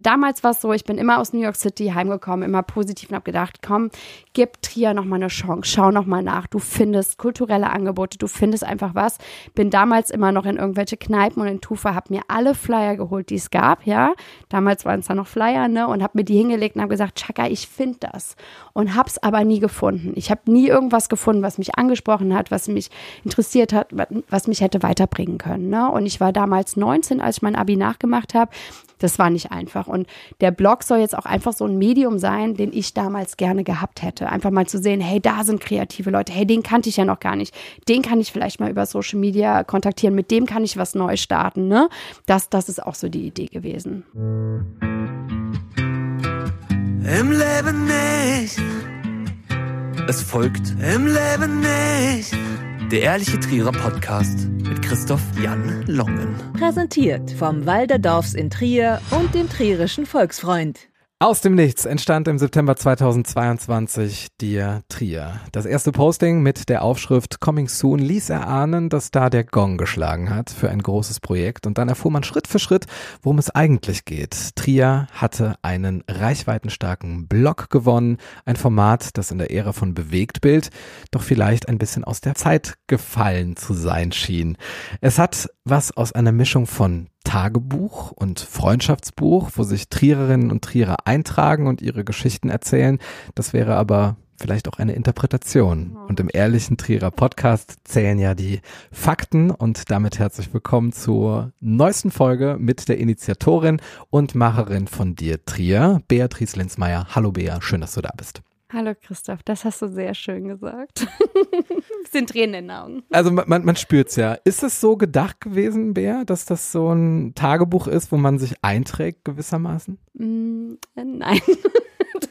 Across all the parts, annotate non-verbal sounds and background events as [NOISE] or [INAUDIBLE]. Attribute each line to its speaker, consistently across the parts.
Speaker 1: Damals war es so, ich bin immer aus New York City heimgekommen, immer positiv und habe gedacht, komm, gib Trier nochmal eine Chance, schau nochmal nach. Du findest kulturelle Angebote, du findest einfach was. Bin damals immer noch in irgendwelche Kneipen und in Tufa, habe mir alle Flyer geholt, die es gab, ja. Damals waren es da noch Flyer, ne? Und habe mir die hingelegt und habe gesagt, Chaka, ich finde das. Und habe es aber nie gefunden. Ich habe nie irgendwas gefunden, was mich angesprochen hat, was mich interessiert hat, was mich hätte weiterbringen können. Ne? Und ich war damals 19, als ich mein Abi nachgemacht habe. Das war nicht einfach. Und der Blog soll jetzt auch einfach so ein Medium sein, den ich damals gerne gehabt hätte. Einfach mal zu sehen, hey, da sind kreative Leute, hey, den kannte ich ja noch gar nicht. Den kann ich vielleicht mal über Social Media kontaktieren, mit dem kann ich was Neues starten. Ne? Das, das ist auch so die Idee gewesen.
Speaker 2: Im Leben nicht. Es folgt Im Leben nicht. Der ehrliche Trierer Podcast mit Christoph Jan Longen.
Speaker 3: Präsentiert vom Walderdorfs in Trier und dem Trierischen Volksfreund.
Speaker 4: Aus dem Nichts entstand im September 2022 Dear Trier. Das erste Posting mit der Aufschrift Coming Soon ließ erahnen, dass da der Gong geschlagen hat für ein großes Projekt und dann erfuhr man Schritt für Schritt, worum es eigentlich geht. Trier hatte einen reichweitenstarken Blog gewonnen, ein Format, das in der Ära von Bewegtbild doch vielleicht ein bisschen aus der Zeit gefallen zu sein schien. Es hat was aus einer Mischung von Tagebuch und Freundschaftsbuch, wo sich Triererinnen und Trierer eintragen und ihre Geschichten erzählen. Das wäre aber vielleicht auch eine Interpretation. Und im ehrlichen Trierer Podcast zählen ja die Fakten und damit herzlich willkommen zur neuesten Folge mit der Initiatorin und Macherin von Dir Trier, Beatrice Linsmeier. Hallo Bea, schön, dass du da bist.
Speaker 1: Hallo Christoph, das hast du sehr schön gesagt. [LAUGHS] Sind Tränen in den Augen.
Speaker 4: Also man, man spürt's ja. Ist es so gedacht gewesen, Bea, dass das so ein Tagebuch ist, wo man sich einträgt gewissermaßen?
Speaker 1: Mm, nein. [LAUGHS]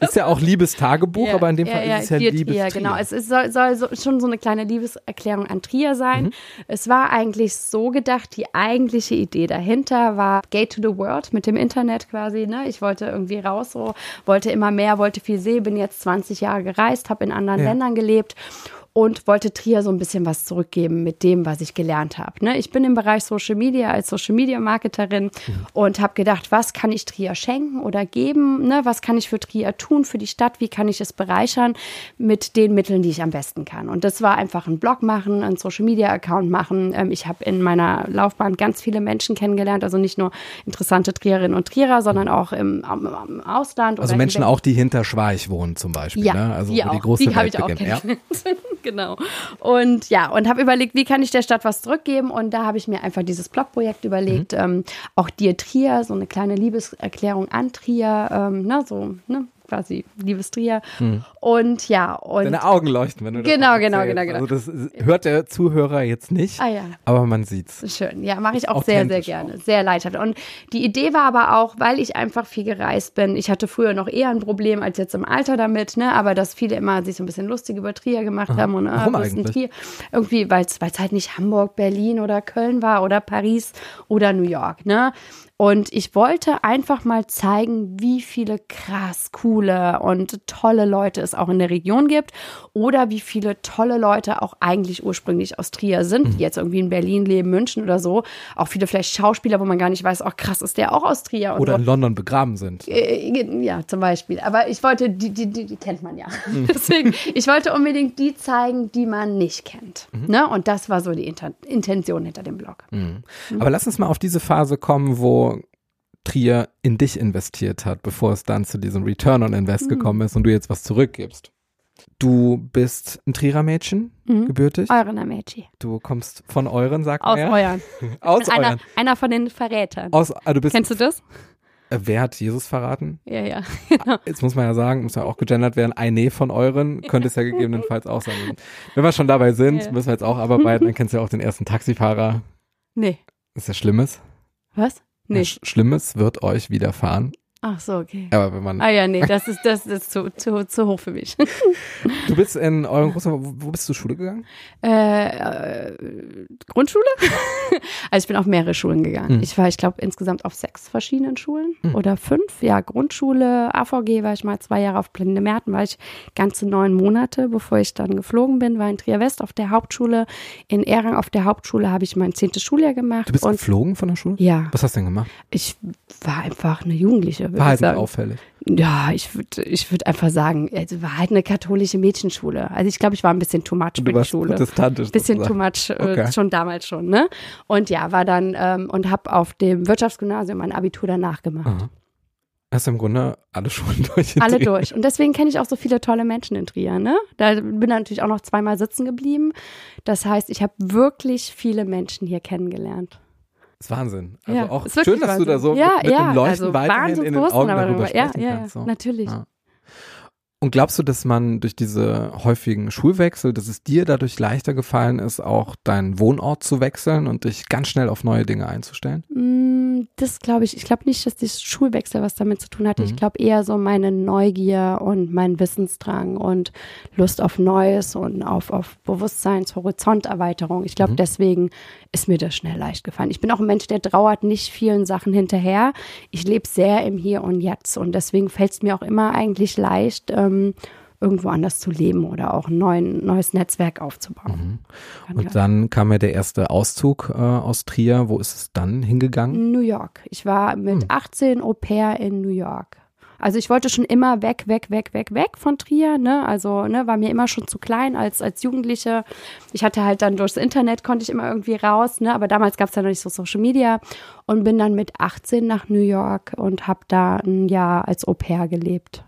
Speaker 4: ist ja auch Liebestagebuch,
Speaker 1: Ja,
Speaker 4: aber in dem
Speaker 1: ja,
Speaker 4: Fall
Speaker 1: ja,
Speaker 4: ist es ja
Speaker 1: Trier,
Speaker 4: Liebes
Speaker 1: Trier, genau. Es ist, soll, soll so, schon so eine kleine Liebeserklärung an Trier sein.
Speaker 4: Mhm.
Speaker 1: Es war eigentlich so gedacht, die eigentliche Idee dahinter war Gate to the World mit dem Internet quasi. Ne? Ich wollte irgendwie raus, so wollte immer mehr, wollte viel sehen, bin jetzt 20 Jahre gereist, habe in anderen
Speaker 4: Ja.
Speaker 1: Ländern gelebt und wollte Trier so ein bisschen was zurückgeben mit dem, was ich gelernt habe. Ne? Ich bin im Bereich Social Media als Social Media Marketerin und habe gedacht, was kann ich Trier schenken oder geben? Ne? Was kann ich für Trier tun, für die Stadt? Wie kann ich es bereichern mit den Mitteln, die ich am besten kann? Und das war einfach ein Blog machen, ein Social Media Account machen. Ähm, ich habe in meiner Laufbahn ganz viele Menschen kennengelernt, also nicht nur interessante Trierinnen und Trierer, sondern auch im, im, Ausland.
Speaker 4: Also Menschen auch, die hinter Schweich wohnen zum Beispiel.
Speaker 1: ja,
Speaker 4: ne? Also
Speaker 1: die
Speaker 4: die große
Speaker 1: die habe
Speaker 4: Welt
Speaker 1: ich auch
Speaker 4: beginnt. Ja. [LAUGHS]
Speaker 1: genau. Und ja, und habe überlegt, wie kann ich der Stadt was zurückgeben? Und da habe ich mir einfach dieses Blogprojekt überlegt.
Speaker 4: Mhm.
Speaker 1: Ähm, auch dir Trier, so eine kleine Liebeserklärung an Trier, ähm, ne, so, ne, quasi Liebes Trier. Und ja, und
Speaker 4: Deine Augen leuchten, wenn du
Speaker 1: Genau,
Speaker 4: davon
Speaker 1: genau, genau, genau.
Speaker 4: Also das hört der Zuhörer jetzt nicht,
Speaker 1: Ah, ja.
Speaker 4: aber man sieht's.
Speaker 1: Schön, ja, mache ich auch sehr, sehr gerne, sehr leidhaft. Und die Idee war aber auch, weil ich einfach viel gereist bin. Ich hatte früher noch eher ein Problem als jetzt im Alter damit, ne? Aber dass viele immer sich so ein bisschen lustig über Trier gemacht haben und
Speaker 4: Warum
Speaker 1: denn
Speaker 4: eigentlich?
Speaker 1: Trier? Irgendwie, weil es halt nicht Hamburg, Berlin oder Köln war oder Paris oder New York, ne? Und ich wollte einfach mal zeigen, wie viele krass coole und tolle Leute es auch in der Region gibt oder wie viele tolle Leute auch eigentlich ursprünglich aus Trier sind,
Speaker 4: Mhm.
Speaker 1: die jetzt irgendwie in Berlin leben, München oder so. Auch viele vielleicht Schauspieler, wo man gar nicht weiß, oh krass, ist der auch aus Trier
Speaker 4: Oder in London begraben sind.
Speaker 1: Äh, Ja, zum Beispiel. Aber ich wollte, die, die, die, die kennt man ja.
Speaker 4: Mhm. [LAUGHS]
Speaker 1: Deswegen, ich wollte unbedingt die zeigen, die man nicht kennt.
Speaker 4: Mhm.
Speaker 1: Ne? Und das war so die Inter Intention hinter dem Blog.
Speaker 4: Aber lass uns mal auf diese Phase kommen, wo Trier in dich investiert hat, bevor es dann zu diesem Return on
Speaker 1: Mhm.
Speaker 4: Invest gekommen ist und du jetzt was zurückgibst. Du bist ein Trierer Mädchen, gebürtig.
Speaker 1: Euren Amici.
Speaker 4: Du kommst von euren, sagt
Speaker 1: Mhm. Aus
Speaker 4: man ja.
Speaker 1: euren. [LAUGHS]
Speaker 4: Aus
Speaker 1: Einer,
Speaker 4: euren.
Speaker 1: einer von den Verrätern.
Speaker 4: Aus, ah, du bist,
Speaker 1: Kennst du das?
Speaker 4: äh, wer hat Jesus verraten?
Speaker 1: Ja, ja.
Speaker 4: Jetzt muss man ja sagen, muss ja auch gegendert werden, ein Nee von euren, könnte es ja gegebenenfalls auch sein. Wenn wir schon dabei sind,
Speaker 1: Ja.
Speaker 4: müssen wir jetzt auch abarbeiten, dann [LAUGHS] kennst du ja auch den ersten Taxifahrer.
Speaker 1: Nee.
Speaker 4: Ist ja Schlimmes.
Speaker 1: Was? Nee.
Speaker 4: Sch- Schlimmes wird euch widerfahren.
Speaker 1: Ach so, okay.
Speaker 4: Aber wenn man,
Speaker 1: Ah ja, nee, das ist, das ist zu, zu, zu hoch für mich. [LAUGHS]
Speaker 4: du bist in eurem Großvater, wo, bist du Schule gegangen?
Speaker 1: Äh, äh, Grundschule? [LAUGHS] also ich bin auf mehrere Schulen gegangen.
Speaker 4: Hm.
Speaker 1: Ich war, ich glaube, insgesamt auf sechs verschiedenen Schulen oder fünf. Ja, Grundschule, AVG war ich mal zwei Jahre auf Blinde Märten, war ich ganze neun Monate, bevor ich dann geflogen bin, war in Trier West auf der Hauptschule. In Erang auf der Hauptschule habe ich mein zehntes Schuljahr gemacht.
Speaker 4: Du bist geflogen von der Schule?
Speaker 1: ja,
Speaker 4: Was hast du denn gemacht?
Speaker 1: ich war einfach eine Jugendliche. Ich
Speaker 4: halt
Speaker 1: sagen.
Speaker 4: auffällig.
Speaker 1: Ja, ich würde ich würd einfach sagen, es war halt eine katholische Mädchenschule. Also ich glaube, ich war ein bisschen too much die
Speaker 4: warst
Speaker 1: Schule.
Speaker 4: protestantisch.
Speaker 1: Bisschen too much, äh,
Speaker 4: Okay.
Speaker 1: schon damals schon, ne? Und ja, war dann ähm, und habe auf dem Wirtschaftsgymnasium mein Abitur danach gemacht.
Speaker 4: Aha. Hast du im Grunde alle Schulen [LAUGHS] durch.
Speaker 1: Alle
Speaker 4: Trier.
Speaker 1: durch. Und deswegen kenne ich auch so viele tolle Menschen in Trier, ne? Da bin da natürlich auch noch zweimal sitzen geblieben. Das heißt, ich habe wirklich viele Menschen hier kennengelernt.
Speaker 4: Das ist Wahnsinn. Also
Speaker 1: ja,
Speaker 4: auch schön, dass du da so
Speaker 1: Wahnsinn. ja,
Speaker 4: mit, mit
Speaker 1: ja,
Speaker 4: dem Leuchten
Speaker 1: also
Speaker 4: weiterhin in den Augen darüber
Speaker 1: ja,
Speaker 4: sprechen
Speaker 1: ja,
Speaker 4: kannst. So.
Speaker 1: natürlich.
Speaker 4: Und glaubst du, dass man durch diese häufigen Schulwechsel, dass es dir dadurch leichter gefallen ist, auch deinen Wohnort zu wechseln und dich ganz schnell auf neue Dinge einzustellen?
Speaker 1: Mm, Das glaube ich, ich glaube nicht, dass die Schulwechsel was damit zu tun hatte. Ich
Speaker 4: Mhm.
Speaker 1: glaube eher so meine Neugier und mein Wissensdrang und Lust auf Neues und auf, auf Bewusstseinshorizonterweiterung. Ich glaube,
Speaker 4: Mhm.
Speaker 1: deswegen ist mir das schnell leicht gefallen. Ich bin auch ein Mensch, der trauert nicht vielen Sachen hinterher. Ich lebe sehr im Hier und Jetzt und deswegen fällt es mir auch immer eigentlich leicht, ähm, irgendwo anders zu leben oder auch ein neuen, neues Netzwerk aufzubauen. Kann
Speaker 4: Und dann kam ja der erste Auszug äh, aus Trier. Wo ist es dann hingegangen?
Speaker 1: New York. Ich war mit
Speaker 4: Hm.
Speaker 1: 18 Au pair in New York. Also ich wollte schon immer weg, weg, weg, weg, weg von Trier, ne? Also, ne, war mir immer schon zu klein als, als Jugendliche. Ich hatte halt dann durchs Internet konnte ich immer irgendwie raus, ne? Aber damals gab es ja noch nicht so Social Media und bin dann mit 18 nach New York und habe da ein Jahr als Au pair gelebt.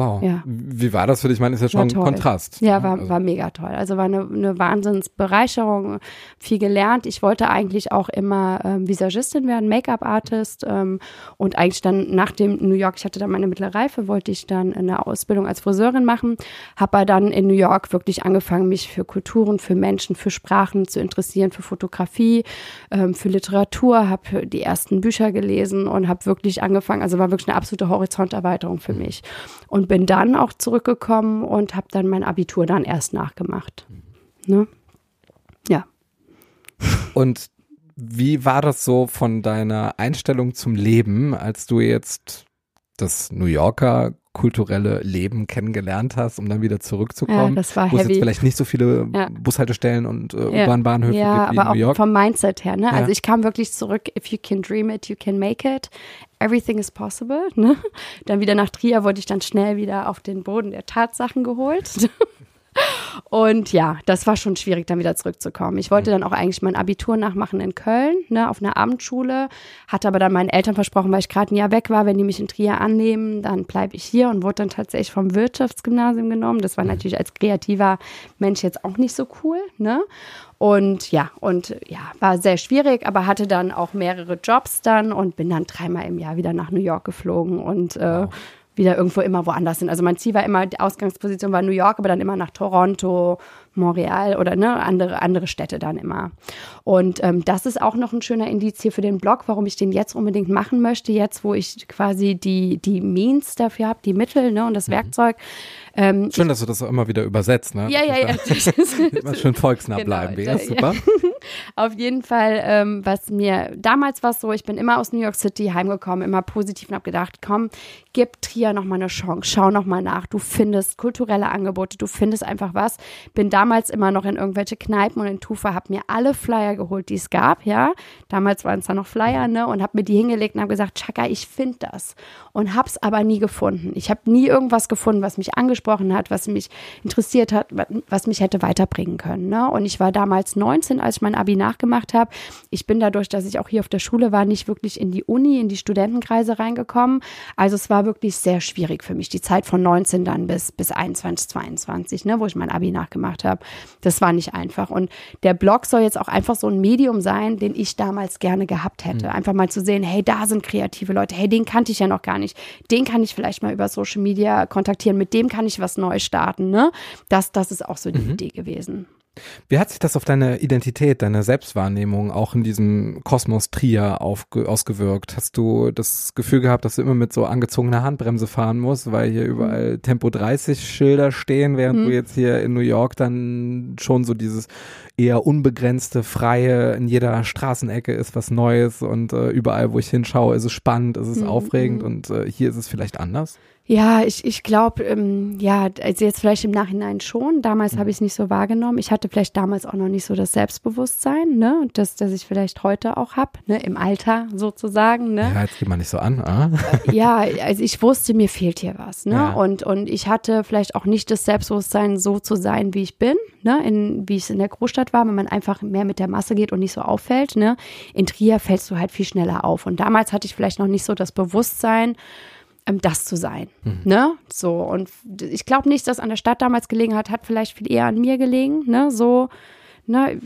Speaker 4: Wow.
Speaker 1: Ja.
Speaker 4: Wie war das für dich? Ich meine, ist ja schon ein. Kontrast.
Speaker 1: Ja, war,
Speaker 4: Also-
Speaker 1: war mega toll. Also war eine, eine Wahnsinnsbereicherung, viel gelernt. Ich wollte eigentlich auch immer ähm, Visagistin werden, Make-up-Artist ähm, und eigentlich dann nach dem New York, ich hatte dann meine mittlere Reife, wollte ich dann eine Ausbildung als Friseurin machen, habe aber dann in New York wirklich angefangen, mich für Kulturen, für Menschen, für Sprachen zu interessieren, für Fotografie, ähm, für Literatur, habe die ersten Bücher gelesen und habe wirklich angefangen, also war wirklich eine absolute Horizonterweiterung für mich und bin dann auch zurückgekommen und habe dann mein Abitur dann erst nachgemacht. Ne? Ja.
Speaker 4: Und wie war das so von deiner Einstellung zum Leben, als du jetzt das New Yorker kulturelle Leben kennengelernt hast, um dann wieder
Speaker 1: Ja,
Speaker 4: zurückzukommen?
Speaker 1: das war
Speaker 4: wo es jetzt
Speaker 1: heavy.
Speaker 4: vielleicht nicht so viele
Speaker 1: Ja.
Speaker 4: Bushaltestellen und äh,
Speaker 1: Ja.
Speaker 4: U-Bahn-Bahnhöfe
Speaker 1: Ja,
Speaker 4: gibt wie
Speaker 1: aber
Speaker 4: in New
Speaker 1: auch
Speaker 4: York.
Speaker 1: vom Mindset her, ne?
Speaker 4: Ja.
Speaker 1: Also ich kam wirklich zurück, if you can dream it, you can make it. Everything is possible, [LAUGHS] ne? Dann wieder nach Trier wurde ich dann schnell wieder auf den Boden der Tatsachen geholt. [LAUGHS] Und ja, das war schon schwierig, dann wieder zurückzukommen. Ich wollte dann auch eigentlich mein Abitur nachmachen in Köln, ne, auf einer Abendschule, hatte aber dann meinen Eltern versprochen, weil ich gerade ein Jahr weg war, wenn die mich in Trier annehmen, dann bleibe ich hier und wurde dann tatsächlich vom Wirtschaftsgymnasium genommen. Das war natürlich als kreativer Mensch jetzt auch nicht so cool, ne? Und ja, und ja, war sehr schwierig, aber hatte dann auch mehrere Jobs dann und bin dann dreimal im Jahr wieder nach New York geflogen und äh, wieder irgendwo immer woanders hin. Also mein Ziel war immer, die Ausgangsposition war New York, aber dann immer nach Toronto, Montreal oder ne, andere, andere Städte dann immer. Und ähm, das ist auch noch ein schöner Indiz hier für den Blog, warum ich den jetzt unbedingt machen möchte, jetzt wo ich quasi die, die Means dafür habe, die Mittel ne, und das Werkzeug. Ähm,
Speaker 4: Schön, dass du das auch immer wieder übersetzt, ne?
Speaker 1: ja, ja, ja. [LAUGHS]
Speaker 4: Immer schön volksnah
Speaker 1: Genau,
Speaker 4: bleiben. Ja,
Speaker 1: ja. Auf jeden Fall, ähm, was mir damals war es so, ich bin immer aus New York City heimgekommen, immer positiv und habe gedacht, komm, gib Trier noch mal eine Chance, schau noch mal nach. Du findest kulturelle Angebote, du findest einfach was. Bin damals immer noch in irgendwelche Kneipen und in Tufa, habe mir alle Flyer geholt, die es gab, ja. Damals waren es da noch Flyer, ne, und habe mir die hingelegt und habe gesagt, Chaka, ich finde das. Und hab's aber nie gefunden. Ich habe nie irgendwas gefunden, was mich angesprochen hat, was mich interessiert hat, was mich hätte weiterbringen können. Ne? Und ich war damals 19, als ich mein Abi nachgemacht habe. Ich bin dadurch, dass ich auch hier auf der Schule war, nicht wirklich in die Uni, in die Studentenkreise reingekommen. Also es war wirklich sehr schwierig für mich, die Zeit von 19 dann bis, bis 21, 22, ne, wo ich mein Abi nachgemacht habe. Das war nicht einfach. Und der Blog soll jetzt auch einfach so ein Medium sein, den ich damals gerne gehabt hätte. Einfach mal zu sehen, hey, da sind kreative Leute, hey, den kannte ich ja noch gar nicht. Den kann ich vielleicht mal über Social Media kontaktieren, mit dem kann ich was Neues starten. Ne? Das, das ist auch so die Idee gewesen.
Speaker 4: Wie hat sich das auf deine Identität, deine Selbstwahrnehmung auch in diesem Kosmos Trier ausgewirkt? Hast du das Gefühl gehabt, dass du immer mit so angezogener Handbremse fahren musst, weil hier überall Tempo 30 Schilder stehen, während
Speaker 1: Mhm.
Speaker 4: du jetzt hier in New York dann schon so dieses eher unbegrenzte, freie, in jeder Straßenecke ist was Neues und äh, überall, wo ich hinschaue, ist es spannend, ist es
Speaker 1: Mhm,
Speaker 4: aufregend
Speaker 1: mhm.
Speaker 4: und äh, hier ist es vielleicht anders.
Speaker 1: Ja, ich, ich glaube, ähm, ja, also jetzt vielleicht im Nachhinein schon. Damals habe ich es nicht so wahrgenommen. Ich hatte vielleicht damals auch noch nicht so das Selbstbewusstsein, ne, das, das ich vielleicht heute auch habe, ne, im Alter sozusagen, ne.
Speaker 4: Ja, jetzt geht man nicht so an. Ah.
Speaker 1: ja, also ich wusste, mir fehlt hier was, ne?
Speaker 4: Ja.
Speaker 1: Und, und ich hatte vielleicht auch nicht das Selbstbewusstsein, so zu sein, wie ich bin, ne? In, wie es in der Großstadt war, wenn man einfach mehr mit der Masse geht und nicht so auffällt, ne? In Trier fällst du halt viel schneller auf. Und damals hatte ich vielleicht noch nicht so das Bewusstsein, das zu sein, ne? So. Und ich glaube nicht, dass an der Stadt damals gelegen hat, hat vielleicht viel eher an mir gelegen, ne? So, ne?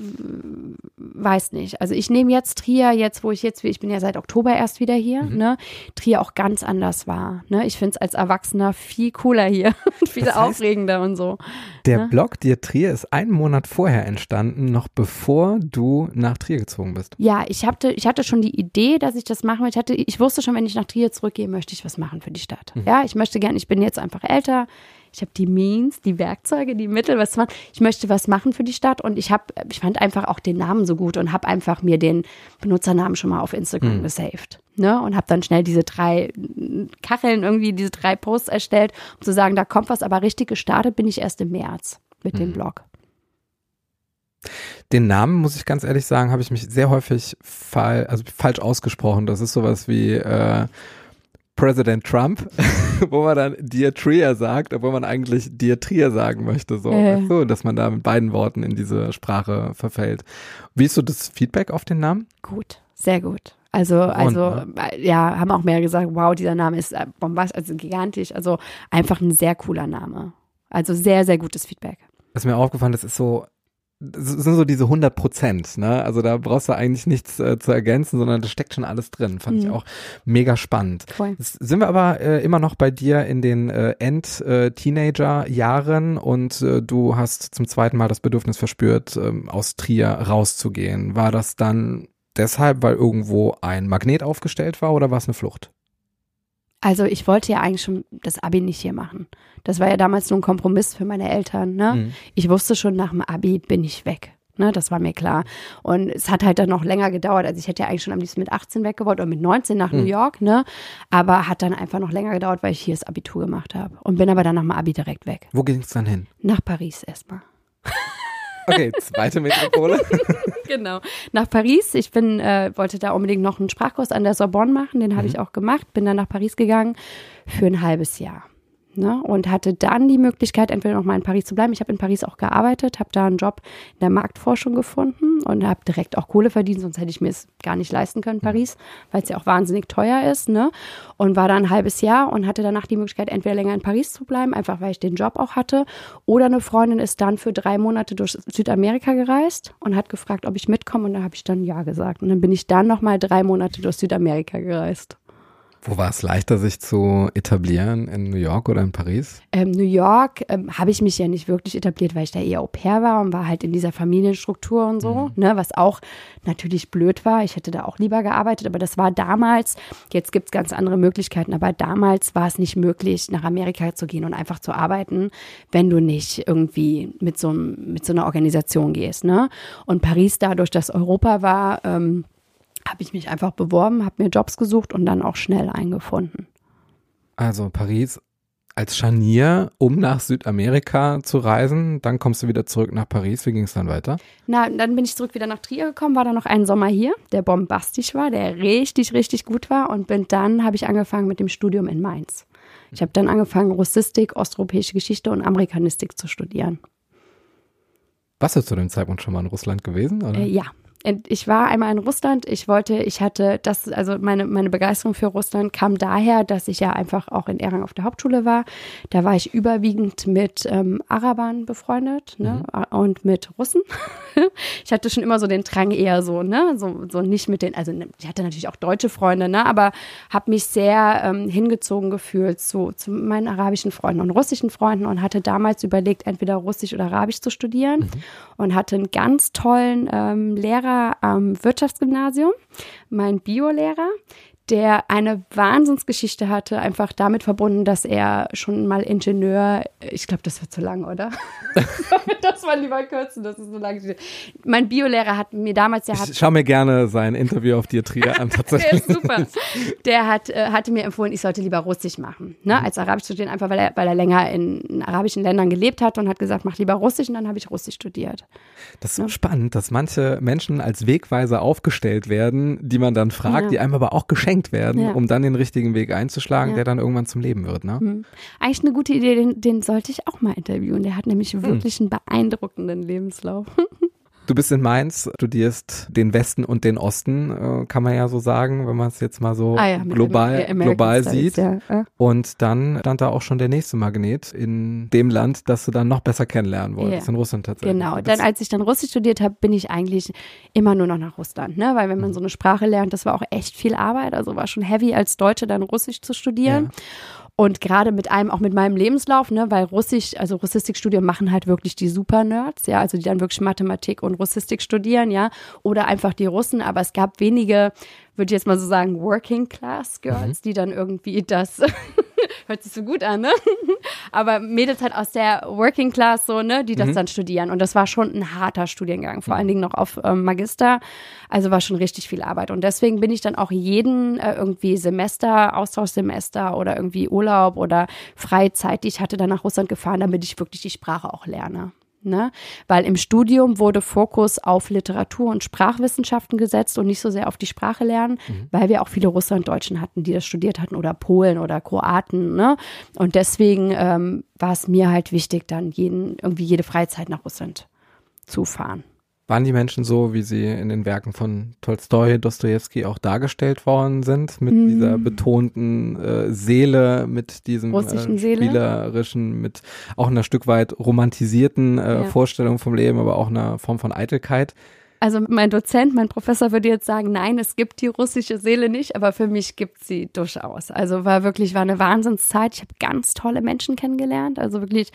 Speaker 1: weiß nicht. Also ich nehme jetzt Trier, jetzt wo ich jetzt, ich bin ja seit Oktober erst wieder hier,
Speaker 4: Mhm.
Speaker 1: ne, Trier auch ganz anders war. Ne? Ich finde es als Erwachsener viel cooler hier [LAUGHS] und viel
Speaker 4: Das heißt-
Speaker 1: aufregender und so.
Speaker 4: Der
Speaker 1: Ja.
Speaker 4: Blog Dir Trier ist einen Monat vorher entstanden, noch bevor du nach Trier gezogen bist.
Speaker 1: Ja, ich hatte, ich hatte schon die Idee, dass ich das machen will. Ich, hatte, ich wusste schon, wenn ich nach Trier zurückgehe, möchte ich was machen für die Stadt.
Speaker 4: Mhm.
Speaker 1: Ja, ich möchte gerne, ich bin jetzt einfach älter. Ich habe die Means, die Werkzeuge, die Mittel, was machen. Ich möchte was machen für die Stadt und ich habe, ich fand einfach auch den Namen so gut und habe einfach mir den Benutzernamen schon mal auf Instagram
Speaker 4: Mhm.
Speaker 1: gesaved. Ne? Und habe dann schnell diese drei Kacheln irgendwie, diese drei Posts erstellt, um zu sagen, da kommt was, aber richtig gestartet bin ich erst im März mit
Speaker 4: Mhm.
Speaker 1: dem Blog.
Speaker 4: Den Namen, muss ich ganz ehrlich sagen, habe ich mich sehr häufig fall, also falsch ausgesprochen. Das ist sowas wie äh, President Trump, [LAUGHS] wo man dann Dear Trier sagt, obwohl man eigentlich Dear Trier sagen möchte. So,
Speaker 1: Ja.
Speaker 4: weißt du, dass man da mit beiden Worten in diese Sprache verfällt. Wie ist so das Feedback auf den Namen?
Speaker 1: Gut, sehr gut. Also, also,
Speaker 4: ne?
Speaker 1: äh, ja, haben auch mehr gesagt, wow, dieser Name ist äh, bombastisch, also gigantisch, also einfach ein sehr cooler Name. Also sehr, sehr gutes Feedback.
Speaker 4: Was mir aufgefallen ist, ist so, sind so diese 100 Prozent, ne? Also da brauchst du eigentlich nichts äh, zu ergänzen, sondern da steckt schon alles drin. Fand ich
Speaker 1: Mhm.
Speaker 4: auch mega spannend.
Speaker 1: Voll.
Speaker 4: Jetzt sind wir aber äh, immer noch bei dir in den äh, End-Teenager-Jahren und äh, du hast zum zweiten Mal das Bedürfnis verspürt, ähm, aus Trier rauszugehen. War das dann deshalb, weil irgendwo ein Magnet aufgestellt war oder war es eine Flucht?
Speaker 1: Also ich wollte ja eigentlich schon das Abi nicht hier machen. Das war ja damals so ein Kompromiss für meine Eltern. Ne?
Speaker 4: Mhm.
Speaker 1: Ich wusste schon, nach dem Abi bin ich weg. Ne, das war mir klar. Und es hat halt dann noch länger gedauert. Also ich hätte ja eigentlich schon am liebsten mit 18 weggewollt oder mit 19 nach New
Speaker 4: Mhm.
Speaker 1: York, ne? Aber hat dann einfach noch länger gedauert, weil ich hier das Abitur gemacht habe. Und bin aber dann nach dem Abi direkt weg.
Speaker 4: Wo ging es dann hin?
Speaker 1: Nach Paris erstmal.
Speaker 4: Okay, zweite Metropole. [LAUGHS] [LAUGHS]
Speaker 1: Genau. Nach Paris. Ich bin, äh, wollte da unbedingt noch einen Sprachkurs an der Sorbonne machen. Den habe ich auch gemacht. Bin dann nach Paris gegangen für ein halbes Jahr. Ne? Und hatte dann die Möglichkeit, entweder noch mal in Paris zu bleiben. Ich habe in Paris auch gearbeitet, habe da einen Job in der Marktforschung gefunden und habe direkt auch Kohle verdient, sonst hätte ich mir es gar nicht leisten können, Paris, weil es ja auch wahnsinnig teuer ist. Ne? Und war da ein halbes Jahr und hatte danach die Möglichkeit, entweder länger in Paris zu bleiben, einfach weil ich den Job auch hatte. Oder eine Freundin ist dann für drei Monate durch Südamerika gereist und hat gefragt, ob ich mitkomme. Und da habe ich dann ja gesagt. Und dann bin ich dann noch mal drei Monate durch Südamerika gereist.
Speaker 4: Wo war es leichter, sich zu etablieren? In New York oder in Paris?
Speaker 1: Ähm, New York ähm, habe ich mich ja nicht wirklich etabliert, weil ich da eher Au pair war und war halt in dieser Familienstruktur und so, ne, was auch natürlich blöd war. Ich hätte da auch lieber gearbeitet, aber das war damals, jetzt gibt es ganz andere Möglichkeiten, aber damals war es nicht möglich, nach Amerika zu gehen und einfach zu arbeiten, wenn du nicht irgendwie mit so, mit so einer Organisation gehst. Ne? Und Paris, dadurch, dass Europa war, ähm, habe ich mich einfach beworben, habe mir Jobs gesucht und dann auch schnell eingefunden.
Speaker 4: Also Paris als Scharnier, um nach Südamerika zu reisen. Dann kommst du wieder zurück nach Paris. Wie ging es dann weiter?
Speaker 1: Na, dann bin ich zurück wieder nach Trier gekommen, war dann noch einen Sommer hier, der bombastisch war, der richtig, richtig gut war. Und bin dann habe ich angefangen mit dem Studium in Mainz. Ich habe dann angefangen, Russistik, osteuropäische Geschichte und Amerikanistik zu studieren.
Speaker 4: Warst du zu dem Zeitpunkt schon mal in Russland gewesen? Oder?
Speaker 1: Äh, ja. Ich war einmal in Russland. Ich wollte, ich hatte das, also meine, meine Begeisterung für Russland kam daher, dass ich ja einfach auch in Erang auf der Hauptschule war. Da war ich überwiegend mit ähm, Arabern befreundet ne? und mit Russen. [LAUGHS] ich hatte schon immer so den Drang eher so, ne, so, so nicht mit den, also ne, ich hatte natürlich auch deutsche Freunde, ne, aber habe mich sehr ähm, hingezogen gefühlt zu, zu meinen arabischen Freunden und russischen Freunden und hatte damals überlegt, entweder Russisch oder Arabisch zu studieren und hatte einen ganz tollen ähm, Lehrer am Wirtschaftsgymnasium, mein Biolehrer, der eine Wahnsinnsgeschichte hatte, einfach damit verbunden, dass er schon mal Ingenieur, ich glaube, das wird zu lang, oder? [LAUGHS] das war lieber kürzen, das ist so lang. Mein Biolehrer hat mir damals, der hat.
Speaker 4: Ich schau mir gerne sein Interview auf dir Trier an, tatsächlich. [LAUGHS]
Speaker 1: der ist super. Der hat, äh, hatte mir empfohlen, ich sollte lieber Russisch machen, ne, als Arabisch studieren, einfach weil er, weil er länger in, in arabischen Ländern gelebt hat und hat gesagt, mach lieber Russisch und dann habe ich Russisch studiert.
Speaker 4: Das ist so spannend, dass manche Menschen als Wegweiser aufgestellt werden, die man dann fragt, ja. die einem aber auch geschenkt werden, ja. um dann den richtigen Weg einzuschlagen, ja. der dann irgendwann zum Leben wird. Ne?
Speaker 1: Hm. Eigentlich eine gute Idee, den, den sollte ich auch mal interviewen. Der hat nämlich hm. wirklich einen beeindruckenden Lebenslauf. [LAUGHS]
Speaker 4: Du bist in Mainz, studierst den Westen und den Osten, äh, kann man ja so sagen, wenn man es jetzt mal so ah ja, global, global Studies, sieht. Ja. Und dann stand da auch schon der nächste Magnet in dem Land, das du dann noch besser kennenlernen wolltest, ja. in Russland tatsächlich.
Speaker 1: Genau, dann als ich dann Russisch studiert habe, bin ich eigentlich immer nur noch nach Russland, ne? weil wenn man mhm. so eine Sprache lernt, das war auch echt viel Arbeit, also war schon heavy als Deutsche dann Russisch zu studieren. Ja. Und gerade mit einem, auch mit meinem Lebenslauf, ne, weil Russisch, also Russistikstudium machen halt wirklich die Super-Nerds, ja, also die dann wirklich Mathematik und Russistik studieren, ja, oder einfach die Russen, aber es gab wenige würde ich jetzt mal so sagen, Working Class Girls, mhm. die dann irgendwie das, [LAUGHS] hört sich so gut an, ne? [LAUGHS] Aber Mädels halt aus der Working Class so, ne, die das mhm. dann studieren. Und das war schon ein harter Studiengang, vor allen Dingen noch auf ähm, Magister. Also war schon richtig viel Arbeit. Und deswegen bin ich dann auch jeden äh, irgendwie Semester, Austauschsemester oder irgendwie Urlaub oder Freizeit, die ich hatte, dann nach Russland gefahren, damit ich wirklich die Sprache auch lerne. Ne? Weil im Studium wurde Fokus auf Literatur und Sprachwissenschaften gesetzt und nicht so sehr auf die Sprache lernen, mhm. weil wir auch viele Russlanddeutschen hatten, die das studiert hatten oder Polen oder Kroaten. Ne? Und deswegen ähm, war es mir halt wichtig, dann jeden, irgendwie jede Freizeit nach Russland zu fahren.
Speaker 4: Waren die Menschen so, wie sie in den Werken von Tolstoi, Dostoevsky auch dargestellt worden sind, mit mm. dieser betonten äh, Seele, mit diesem äh, spielerischen, mit auch einer Stück weit romantisierten äh, ja. Vorstellung vom Leben, aber auch einer Form von Eitelkeit?
Speaker 1: Also mein Dozent, mein Professor würde jetzt sagen, nein, es gibt die russische Seele nicht, aber für mich gibt sie durchaus. Also war wirklich, war eine Wahnsinnszeit. Ich habe ganz tolle Menschen kennengelernt, also wirklich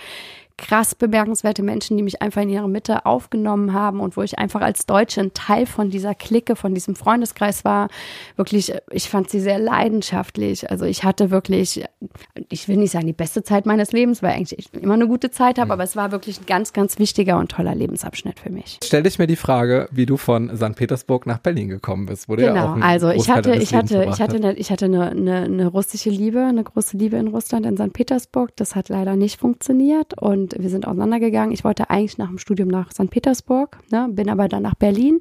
Speaker 1: krass bemerkenswerte Menschen, die mich einfach in ihre Mitte aufgenommen haben und wo ich einfach als Deutsche ein Teil von dieser Clique, von diesem Freundeskreis war. Wirklich, ich fand sie sehr leidenschaftlich. Also ich hatte wirklich, ich will nicht sagen die beste Zeit meines Lebens, weil eigentlich ich immer eine gute Zeit habe, mhm. aber es war wirklich ein ganz, ganz wichtiger und toller Lebensabschnitt für mich.
Speaker 4: Stell dich mir die Frage, wie du von St. Petersburg nach Berlin gekommen bist. Wo genau, ja auch
Speaker 1: also ich hatte, ich hatte, ich hatte, eine, ich hatte eine, eine, eine russische Liebe, eine große Liebe in Russland, in St. Petersburg. Das hat leider nicht funktioniert und und wir sind auseinandergegangen. Ich wollte eigentlich nach dem Studium nach St. Petersburg, ne, bin aber dann nach Berlin,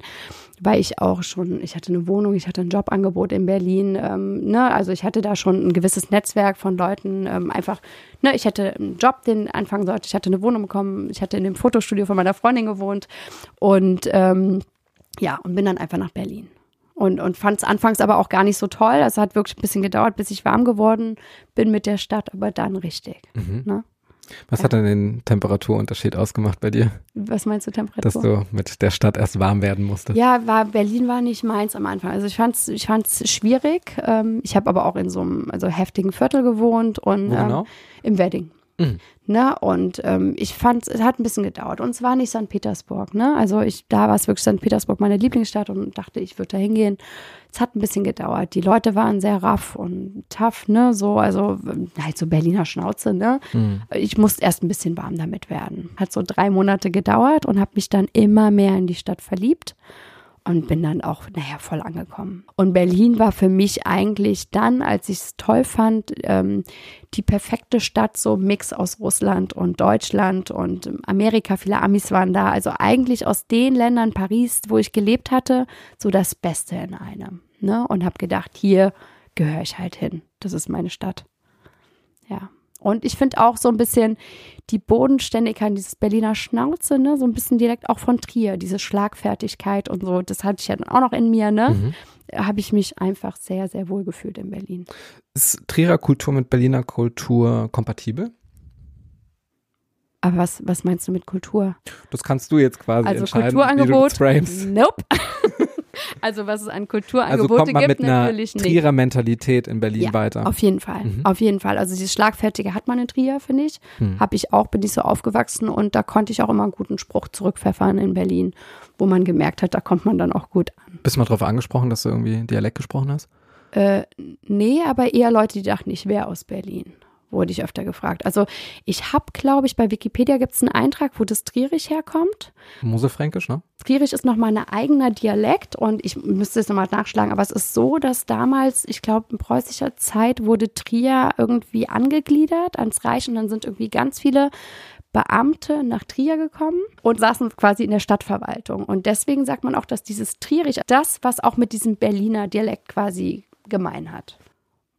Speaker 1: weil ich auch schon, ich hatte eine Wohnung, ich hatte ein Jobangebot in Berlin, ähm, ne, also ich hatte da schon ein gewisses Netzwerk von Leuten, ähm, einfach, ne, ich hatte einen Job, den anfangen sollte, ich hatte eine Wohnung bekommen, ich hatte in dem Fotostudio von meiner Freundin gewohnt und ähm, ja, und bin dann einfach nach Berlin und, und fand es anfangs aber auch gar nicht so toll. Es hat wirklich ein bisschen gedauert, bis ich warm geworden bin mit der Stadt, aber dann richtig. Mhm. Ne?
Speaker 4: Was hat denn den Temperaturunterschied ausgemacht bei dir?
Speaker 1: Was meinst du Temperatur?
Speaker 4: Dass du mit der Stadt erst warm werden musstest.
Speaker 1: Ja, war, Berlin war nicht meins am Anfang. Also ich fand es ich fand's schwierig. Ähm, ich habe aber auch in so einem also heftigen Viertel gewohnt und genau? ähm, im Wedding. Mhm. Ne? Und ähm, ich fand, es hat ein bisschen gedauert. Und es war nicht St. Petersburg. Ne? Also ich, da war es wirklich St. Petersburg meine Lieblingsstadt und dachte, ich würde da hingehen. Es hat ein bisschen gedauert. Die Leute waren sehr raff und tough, ne? So, also halt so Berliner Schnauze, ne? Mhm. Ich musste erst ein bisschen warm damit werden. Hat so drei Monate gedauert und habe mich dann immer mehr in die Stadt verliebt und bin dann auch, naja, voll angekommen. Und Berlin war für mich eigentlich dann, als ich es toll fand, ähm, die perfekte Stadt, so Mix aus Russland und Deutschland und Amerika, viele Amis waren da. Also eigentlich aus den Ländern Paris, wo ich gelebt hatte, so das Beste in einem. Ne? Und habe gedacht, hier gehöre ich halt hin. Das ist meine Stadt. Ja. Und ich finde auch so ein bisschen die Bodenständigkeit, dieses Berliner Schnauze, ne, so ein bisschen direkt auch von Trier, diese Schlagfertigkeit und so, das hatte ich ja dann auch noch in mir, ne? Mhm. Habe ich mich einfach sehr, sehr wohl gefühlt in Berlin.
Speaker 4: Ist Trierer Kultur mit Berliner Kultur kompatibel?
Speaker 1: Aber was, was meinst du mit Kultur?
Speaker 4: Das kannst du jetzt quasi
Speaker 1: also
Speaker 4: entscheiden,
Speaker 1: Kulturangebot,
Speaker 4: wie du
Speaker 1: Nope. [LAUGHS] [LAUGHS] Also was es an Kulturangebote
Speaker 4: also kommt man
Speaker 1: gibt,
Speaker 4: mit einer Trierer Mentalität in Berlin
Speaker 1: ja,
Speaker 4: weiter.
Speaker 1: Auf jeden Fall, mhm. auf jeden Fall. Also dieses Schlagfertige hat man in Trier, finde ich. Mhm. Habe ich auch, bin ich so aufgewachsen und da konnte ich auch immer einen guten Spruch zurückpfeffern in Berlin, wo man gemerkt hat, da kommt man dann auch gut an.
Speaker 4: Bist du mal drauf angesprochen, dass du irgendwie Dialekt gesprochen hast?
Speaker 1: Äh, nee, aber eher Leute, die dachten, ich wäre aus Berlin. Wurde ich öfter gefragt. Also ich habe, glaube ich, bei Wikipedia gibt es einen Eintrag, wo das Trierich herkommt.
Speaker 4: Mosefränkisch, ne?
Speaker 1: Trierich ist nochmal ein eigener Dialekt und ich müsste es nochmal nachschlagen, aber es ist so, dass damals, ich glaube, in preußischer Zeit wurde Trier irgendwie angegliedert ans Reich und dann sind irgendwie ganz viele Beamte nach Trier gekommen und saßen quasi in der Stadtverwaltung. Und deswegen sagt man auch, dass dieses Trierich das, was auch mit diesem Berliner Dialekt quasi gemein hat.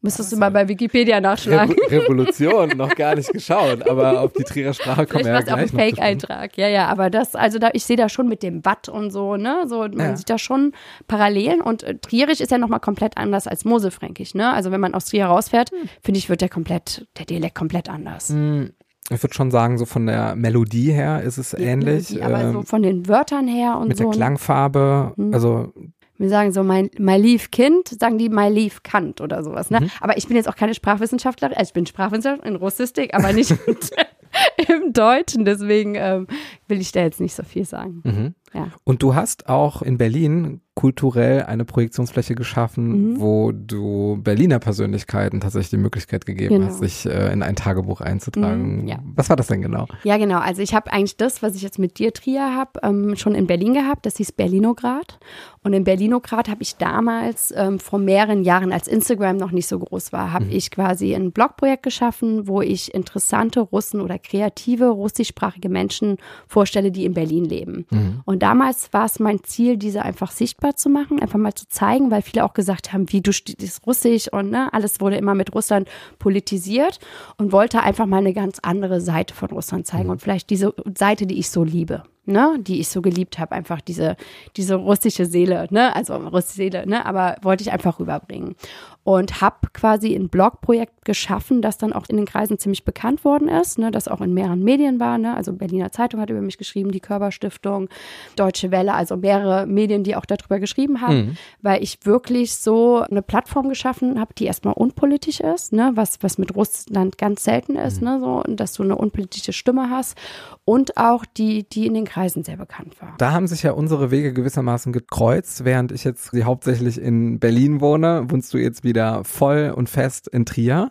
Speaker 1: Müsstest du mal bei Wikipedia nachschlagen.
Speaker 4: Re [LAUGHS] Revolution, noch gar nicht geschaut, aber auf die Trierer Sprache kommen wir ja gleich
Speaker 1: auch ein Fake-Eintrag. Ja, ja, aber das, also da, ich sehe da schon mit dem Watt und so, ne, so, man
Speaker 4: Ja.
Speaker 1: sieht da schon Parallelen und äh, Trierisch ist ja nochmal komplett anders als Mosefränkisch, ne, also wenn man aus Trier rausfährt,
Speaker 4: Hm.
Speaker 1: finde ich, wird der komplett, der Dialekt komplett anders.
Speaker 4: Hm, Ich würde schon sagen, so von der Melodie her ist es ähnlich.
Speaker 1: Die, aber
Speaker 4: ähm,
Speaker 1: so von den Wörtern her und
Speaker 4: mit
Speaker 1: so.
Speaker 4: der
Speaker 1: ne?
Speaker 4: Klangfarbe,
Speaker 1: Hm.
Speaker 4: also
Speaker 1: Wir sagen so, mein, my lief Kind, sagen die my lief Kant oder sowas. Ne?
Speaker 4: Mhm.
Speaker 1: Aber ich bin jetzt auch keine Sprachwissenschaftlerin, also ich bin Sprachwissenschaftlerin in Russistik, aber nicht [LAUGHS] [LAUGHS] im Deutschen, deswegen ähm, will ich da jetzt nicht so viel sagen.
Speaker 4: mhm.
Speaker 1: Ja.
Speaker 4: Und du hast auch in Berlin kulturell eine Projektionsfläche geschaffen,
Speaker 1: Mhm.
Speaker 4: wo du Berliner Persönlichkeiten tatsächlich die Möglichkeit gegeben
Speaker 1: Genau.
Speaker 4: hast, sich äh, in ein Tagebuch einzutragen.
Speaker 1: Mhm, ja.
Speaker 4: Was war das denn genau?
Speaker 1: Ja, genau. Also ich habe eigentlich das, was ich jetzt mit dir Trier habe, ähm, schon in Berlin gehabt. Das hieß Berlinograd. Und in Berlinograd habe ich damals ähm, vor mehreren Jahren, als Instagram noch nicht so groß war, habe ich quasi ein Blogprojekt geschaffen, wo ich interessante Russen oder kreative russischsprachige Menschen vorstelle, die in Berlin leben. Und damals war es mein Ziel, diese einfach sichtbar zu machen, einfach mal zu zeigen, weil viele auch gesagt haben, wie du studierst Russisch und ne, alles wurde immer mit Russland politisiert und wollte einfach mal eine ganz andere Seite von Russland zeigen und vielleicht diese Seite, die ich so liebe. Ne, die ich so geliebt habe, einfach diese, diese russische Seele, ne, also russische Seele, ne, aber wollte ich einfach rüberbringen. Und habe quasi ein Blogprojekt geschaffen, das dann auch in den Kreisen ziemlich bekannt worden ist, ne, das auch in mehreren Medien war, ne, also Berliner Zeitung hat über mich geschrieben, die Körperstiftung, Deutsche Welle, also mehrere Medien, die auch darüber geschrieben haben, weil ich wirklich so eine Plattform geschaffen habe, die erstmal unpolitisch ist, ne, was, was mit Russland ganz selten ist, ne, so, und dass du eine unpolitische Stimme hast und auch die, die in den Kreisen sehr bekannt war.
Speaker 4: Da haben sich ja unsere Wege gewissermaßen gekreuzt, während ich jetzt hauptsächlich in Berlin wohne, wohnst du jetzt wieder voll und fest in Trier.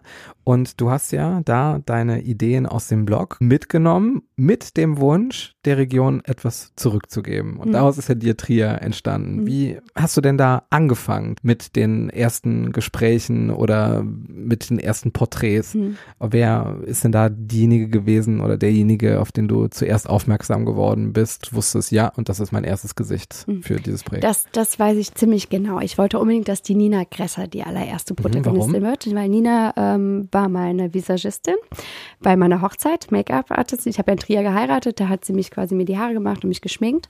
Speaker 4: Und du hast ja da deine Ideen aus dem Blog mitgenommen, mit dem Wunsch, der Region etwas zurückzugeben. Und
Speaker 1: Mhm.
Speaker 4: daraus ist ja dir Trier entstanden.
Speaker 1: Mhm.
Speaker 4: Wie hast du denn da angefangen mit den ersten Gesprächen oder mit den ersten Porträts?
Speaker 1: Mhm.
Speaker 4: Wer ist denn da diejenige gewesen oder derjenige, auf den du zuerst aufmerksam geworden bist, wusstest, ja, und das ist mein erstes Gesicht
Speaker 1: Mhm.
Speaker 4: für dieses Projekt?
Speaker 1: Das, das weiß ich ziemlich genau. Ich wollte unbedingt, dass die Nina Gresser die allererste Protagonistin
Speaker 4: warum?
Speaker 1: wird, weil Nina ähm, war meine Visagistin bei meiner Hochzeit, Make-up-Artist. Ich habe ja in Trier geheiratet, da hat sie mich quasi mir die Haare gemacht und mich geschminkt.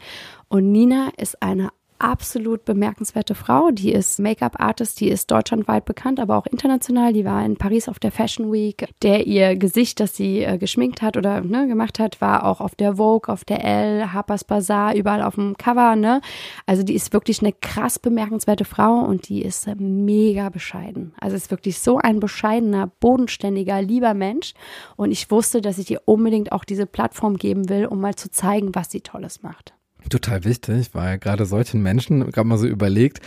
Speaker 1: Und Nina ist eine absolut bemerkenswerte Frau. Die ist Make-up-Artist, die ist deutschlandweit bekannt, aber auch international. Die war in Paris auf der Fashion Week. Der ihr Gesicht, das sie äh, geschminkt hat oder ne, gemacht hat, war auch auf der Vogue, auf der Elle, Harper's Bazaar, überall auf dem Cover. Ne? Also die ist wirklich eine krass bemerkenswerte Frau und die ist äh, mega bescheiden. Also ist wirklich so ein bescheidener, bodenständiger, lieber Mensch. Und ich wusste, dass ich ihr unbedingt auch diese Plattform geben will, um mal zu zeigen, was sie Tolles macht.
Speaker 4: Total wichtig, weil gerade solchen Menschen, gerade mal so überlegt,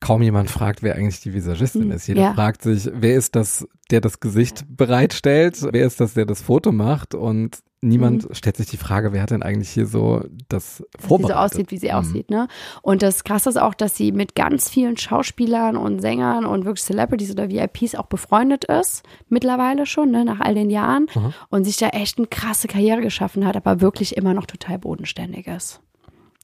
Speaker 4: kaum jemand fragt, wer eigentlich die Visagistin
Speaker 1: Mhm,
Speaker 4: ist. Jeder
Speaker 1: ja.
Speaker 4: fragt sich, wer ist das, der das Gesicht bereitstellt, wer ist das, der das Foto macht und niemand stellt sich die Frage, wer hat denn eigentlich hier so das
Speaker 1: dass sie so
Speaker 4: vorbereitet.
Speaker 1: aussieht, wie sie
Speaker 4: Mhm.
Speaker 1: aussieht. Ne? Und das Krasse ist auch, dass sie mit ganz vielen Schauspielern und Sängern und wirklich Celebrities oder VIPs auch befreundet ist, mittlerweile schon, ne, nach all den Jahren.
Speaker 4: Mhm.
Speaker 1: Und sich da echt eine krasse Karriere geschaffen hat, aber wirklich immer noch total bodenständig ist.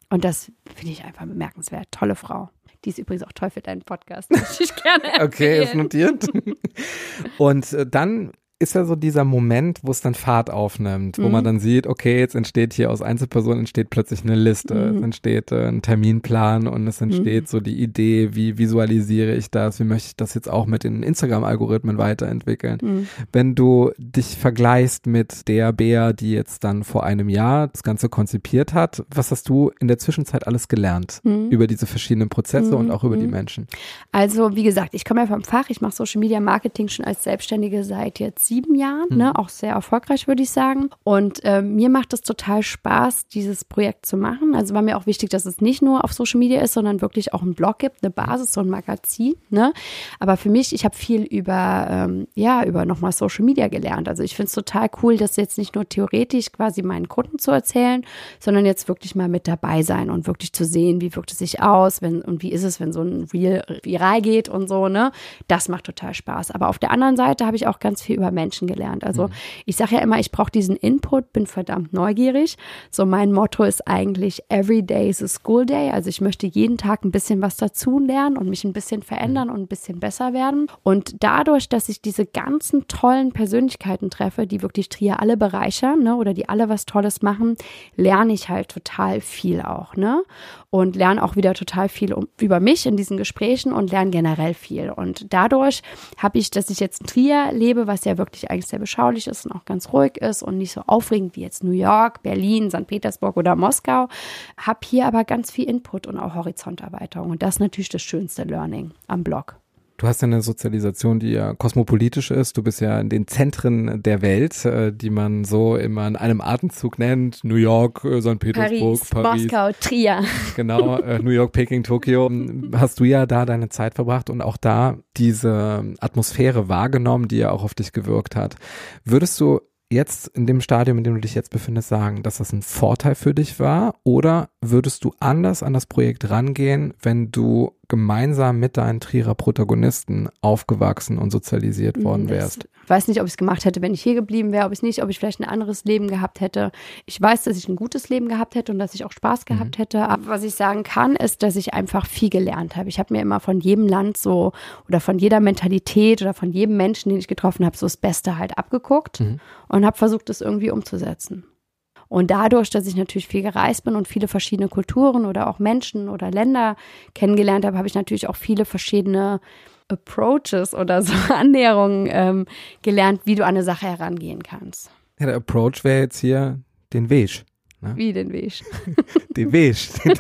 Speaker 1: Und das finde ich einfach bemerkenswert. Tolle Frau. Die ist übrigens auch toll für deinen Podcast. [LAUGHS] Möchte ich gerne
Speaker 4: Okay, ist
Speaker 1: empfehlen.
Speaker 4: notiert. [LAUGHS] Und äh, dann ist ja so dieser Moment, wo es dann Fahrt aufnimmt, wo
Speaker 1: Mhm.
Speaker 4: man dann sieht, okay, jetzt entsteht hier aus Einzelpersonen entsteht plötzlich eine Liste,
Speaker 1: Mhm.
Speaker 4: es entsteht äh, ein Terminplan und es entsteht so die Idee, wie visualisiere ich das, wie möchte ich das jetzt auch mit den Instagram-Algorithmen weiterentwickeln.
Speaker 1: Mhm.
Speaker 4: Wenn du dich vergleichst mit der Bea, die jetzt dann vor einem Jahr das Ganze konzipiert hat, was hast du in der Zwischenzeit alles gelernt
Speaker 1: Mhm.
Speaker 4: über diese verschiedenen Prozesse und
Speaker 1: Mhm.
Speaker 4: auch über die
Speaker 1: Mhm.
Speaker 4: Menschen?
Speaker 1: Also, wie gesagt, ich komme ja vom Fach, ich mache Social Media Marketing schon als Selbstständige seit jetzt sieben Jahren, ne? auch sehr erfolgreich, würde ich sagen. Und äh, mir macht es total Spaß, dieses Projekt zu machen. Also war mir auch wichtig, dass es nicht nur auf Social Media ist, sondern wirklich auch einen Blog gibt, eine Basis, so ein Magazin. Ne? Aber für mich, ich habe viel über, ähm, ja, über nochmal Social Media gelernt. Also ich finde es total cool, das jetzt nicht nur theoretisch quasi meinen Kunden zu erzählen, sondern jetzt wirklich mal mit dabei sein und wirklich zu sehen, wie wirkt es sich aus, wenn und wie ist es, wenn so ein Reel viral geht und so, ne? Das macht total Spaß. Aber auf der anderen Seite habe ich auch ganz viel über Menschen gelernt. Also mhm. ich sage ja immer, ich brauche diesen Input, bin verdammt neugierig. So mein Motto ist eigentlich Every day is a school day. Also ich möchte jeden Tag ein bisschen was dazu lernen und mich ein bisschen verändern und ein bisschen besser werden. Und dadurch, dass ich diese ganzen tollen Persönlichkeiten treffe, die wirklich Trier alle bereichern, ne, oder die alle was Tolles machen, lerne ich halt total viel auch, ne? Und lerne auch wieder total viel um, über mich in diesen Gesprächen und lerne generell viel. Und dadurch habe ich, dass ich jetzt in Trier lebe, was ja wirklich eigentlich sehr beschaulich ist und auch ganz ruhig ist und nicht so aufregend wie jetzt New York, Berlin, St. Petersburg oder Moskau, habe hier aber ganz viel Input und auch Horizonterweiterung. Und das ist natürlich das schönste Learning am Blog.
Speaker 4: Du hast ja eine Sozialisation, die ja kosmopolitisch ist. Du bist ja in den Zentren der Welt, äh, die man so immer in einem Atemzug nennt. New York, äh, St. Petersburg,
Speaker 1: Paris, Paris. Moskau, Trier.
Speaker 4: Genau, äh, New York, Peking, Tokio. Hast du ja da deine Zeit verbracht und auch da diese Atmosphäre wahrgenommen, die ja auch auf dich gewirkt hat. Würdest du jetzt in dem Stadium, in dem du dich jetzt befindest, sagen, dass das ein Vorteil für dich war? Oder würdest du anders an das Projekt rangehen, wenn du gemeinsam mit deinen Trierer Protagonisten aufgewachsen und sozialisiert worden wärst?
Speaker 1: Ich weiß nicht, ob ich es gemacht hätte, wenn ich hier geblieben wäre, ob ich nicht, ob ich vielleicht ein anderes Leben gehabt hätte. Ich weiß, dass ich ein gutes Leben gehabt hätte und dass ich auch Spaß mhm. gehabt mhm. hätte. Aber was ich sagen kann, ist, dass ich einfach viel gelernt habe. Ich habe mir immer von jedem Land so oder von jeder Mentalität oder von jedem Menschen, den ich getroffen habe, so das Beste halt abgeguckt mhm. und habe versucht, das irgendwie umzusetzen. Und dadurch, dass ich natürlich viel gereist bin und viele verschiedene Kulturen oder auch Menschen oder Länder kennengelernt habe, habe ich natürlich auch viele verschiedene Approaches oder [LAUGHS] so Annäherungen ähm, gelernt, wie du an eine Sache herangehen kannst.
Speaker 4: Ja, der Approach wäre jetzt hier den Weg.
Speaker 1: Ne? Wie den Weg? [LAUGHS]
Speaker 4: den Weg, den,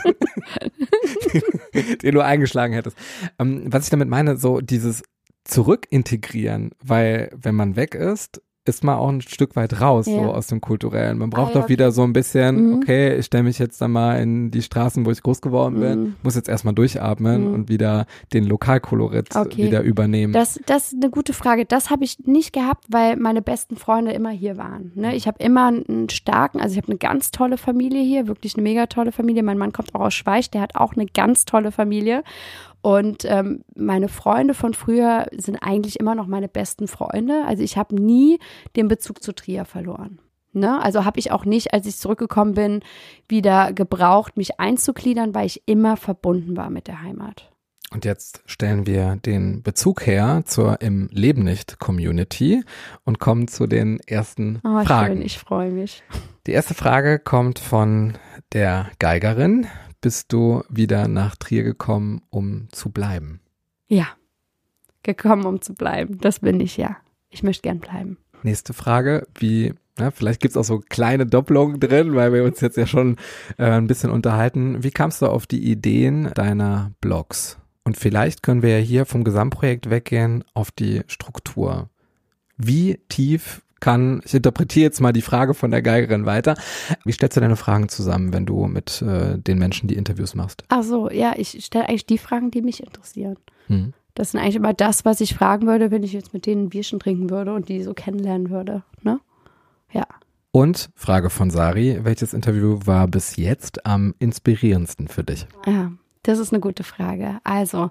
Speaker 4: [LAUGHS] den, du eingeschlagen hättest. Ähm, was ich damit meine, so dieses Zurückintegrieren, weil wenn man weg ist, ist man auch ein Stück weit raus, ja. so aus dem Kulturellen. Man braucht ah, ja. wieder so ein bisschen, mhm. okay, ich stelle mich jetzt dann mal in die Straßen, wo ich groß geworden bin, mhm. muss jetzt erstmal durchatmen mhm. und wieder den Lokalkolorit okay. wieder übernehmen.
Speaker 1: Das, das ist eine gute Frage. Das habe ich nicht gehabt, weil meine besten Freunde immer hier waren. Ne? Ich habe immer einen starken, also ich habe eine ganz tolle Familie hier, wirklich eine mega tolle Familie. Mein Mann kommt auch aus Schweich, der hat auch eine ganz tolle Familie. Und ähm, meine Freunde von früher sind eigentlich immer noch meine besten Freunde. Also ich habe nie den Bezug zu Trier verloren. Ne? Also habe ich auch nicht, als ich zurückgekommen bin, wieder gebraucht, mich einzugliedern, weil ich immer verbunden war mit der Heimat.
Speaker 4: Und jetzt stellen wir den Bezug her zur im Leben nicht Community und kommen zu den ersten oh, Fragen.
Speaker 1: Schön, ich freue mich.
Speaker 4: Die erste Frage kommt von der Geigerin bist du wieder nach Trier gekommen, um zu bleiben?
Speaker 1: Ja, gekommen, um zu bleiben. Das bin ich ja. Ich möchte gern bleiben.
Speaker 4: Nächste Frage, wie, na, vielleicht gibt es auch so kleine Doppelungen drin, weil wir uns jetzt ja schon äh, ein bisschen unterhalten. Wie kamst du auf die Ideen deiner Blogs? Und vielleicht können wir ja hier vom Gesamtprojekt weggehen auf die Struktur. Wie tief kann, ich interpretiere jetzt mal die Frage von der Geigerin weiter. Wie stellst du deine Fragen zusammen, wenn du mit äh, den Menschen die Interviews machst?
Speaker 1: Ach so, ja, ich stelle eigentlich die Fragen, die mich interessieren. Hm. Das sind eigentlich immer das, was ich fragen würde, wenn ich jetzt mit denen ein Bierchen trinken würde und die so kennenlernen würde. Ne? Ja.
Speaker 4: Und Frage von Sari, welches Interview war bis jetzt am inspirierendsten für dich?
Speaker 1: Ja, das ist eine gute Frage. Also,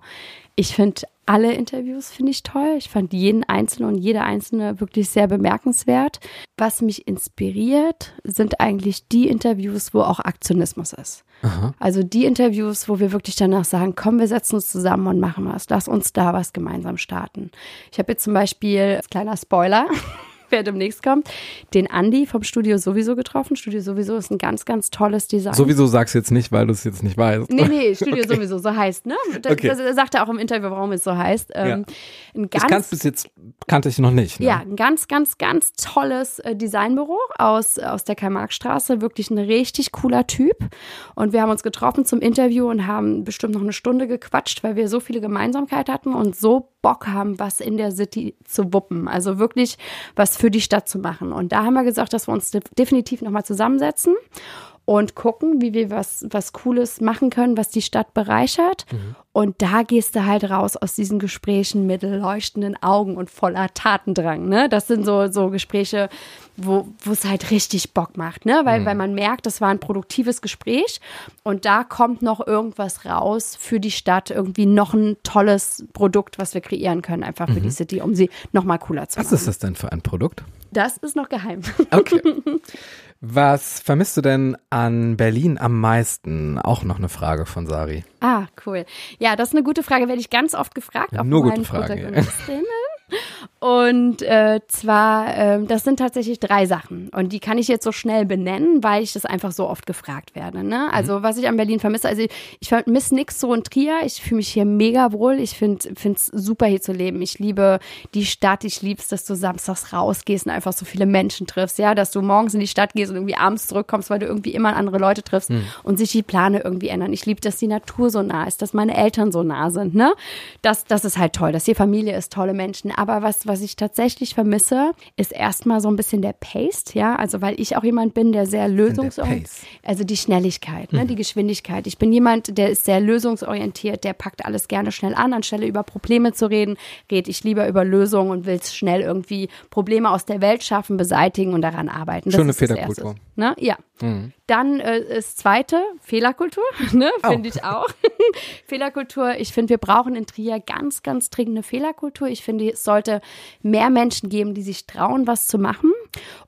Speaker 1: ich finde alle Interviews finde ich toll. Ich fand jeden einzelnen und jede einzelne wirklich sehr bemerkenswert. Was mich inspiriert, sind eigentlich die Interviews, wo auch Aktionismus ist. Aha. Also die Interviews, wo wir wirklich danach sagen, komm, wir setzen uns zusammen und machen was. Lass uns da was gemeinsam starten. Ich habe jetzt zum Beispiel, kleiner Spoiler, [LAUGHS] [LAUGHS] wer demnächst kommt, den Andi vom Studio sowieso getroffen. Studio sowieso ist ein ganz, ganz tolles Design.
Speaker 4: Sowieso sagst du jetzt nicht, weil du es jetzt nicht weißt.
Speaker 1: Nee, nee, [LAUGHS] Studio okay. sowieso so heißt, ne? Das, okay. das, sagt er auch im Interview, warum es so heißt. Ähm, ja.
Speaker 4: ein ganz, kann's bis jetzt kannte ich noch nicht. Ne?
Speaker 1: Ja, ein ganz, ganz, ganz tolles äh, Designbüro aus, aus der Karl-Marx-Straße. Wirklich ein richtig cooler Typ. Und wir haben uns getroffen zum Interview und haben bestimmt noch eine Stunde gequatscht, weil wir so viele Gemeinsamkeit hatten und so Bock haben, was in der City zu wuppen. Also wirklich was für die Stadt zu machen. Und da haben wir gesagt, dass wir uns definitiv nochmal zusammensetzen und gucken, wie wir was, was Cooles machen können, was die Stadt bereichert. Mhm. Und da gehst du halt raus aus diesen Gesprächen mit leuchtenden Augen und voller Tatendrang. Ne? Das sind so, so Gespräche, wo wo es halt richtig Bock macht, ne? Weil, mhm. weil man merkt, das war ein produktives Gespräch und da kommt noch irgendwas raus für die Stadt, irgendwie noch ein tolles Produkt, was wir kreieren können, einfach für mhm. die City, um sie noch mal cooler zu
Speaker 4: machen. Was ist das denn für ein Produkt?
Speaker 1: Das ist noch geheim.
Speaker 4: Okay. [LAUGHS] Was vermisst du denn an Berlin am meisten? Auch noch eine Frage von Sari.
Speaker 1: Ah, cool. Ja, das ist eine gute Frage, werde ich ganz oft gefragt.
Speaker 4: Ja, nur gute Fragen.
Speaker 1: Und äh, zwar, äh, das sind tatsächlich drei Sachen. Und die kann ich jetzt so schnell benennen, weil ich das einfach so oft gefragt werde. Ne? Also, mhm. was ich an Berlin vermisse, also ich, ich vermisse nix so in Trier. Ich fühle mich hier mega wohl. Ich finde es super, hier zu leben. Ich liebe die Stadt. Ich liebe es, dass du samstags rausgehst und einfach so viele Menschen triffst. Ja, dass du morgens in die Stadt gehst und irgendwie abends zurückkommst, weil du irgendwie immer andere Leute triffst mhm. und sich die Plane irgendwie ändern. Ich liebe, dass die Natur so nah ist, dass meine Eltern so nah sind. Ne? Das, das ist halt toll. Dass hier Familie ist, tolle Menschen. Aber was, was ich tatsächlich vermisse, ist erstmal so ein bisschen der Pace, ja, also weil ich auch jemand bin, der sehr lösungsorientiert, also die Schnelligkeit, ne, mhm. die Geschwindigkeit. Ich bin jemand, der ist sehr lösungsorientiert, der packt alles gerne schnell an, anstelle über Probleme zu reden, rede ich lieber über Lösungen und will schnell irgendwie Probleme aus der Welt schaffen, beseitigen und daran arbeiten.
Speaker 4: Das Schöne Federkultur.
Speaker 1: Ne? Ja. Mhm. Dann äh, ist zweite Fehlerkultur, [LAUGHS] ne? finde ich auch. [LAUGHS] Fehlerkultur. Ich finde, wir brauchen in Trier ganz, ganz dringend eine Fehlerkultur. Ich finde, es sollte mehr Menschen geben, die sich trauen, was zu machen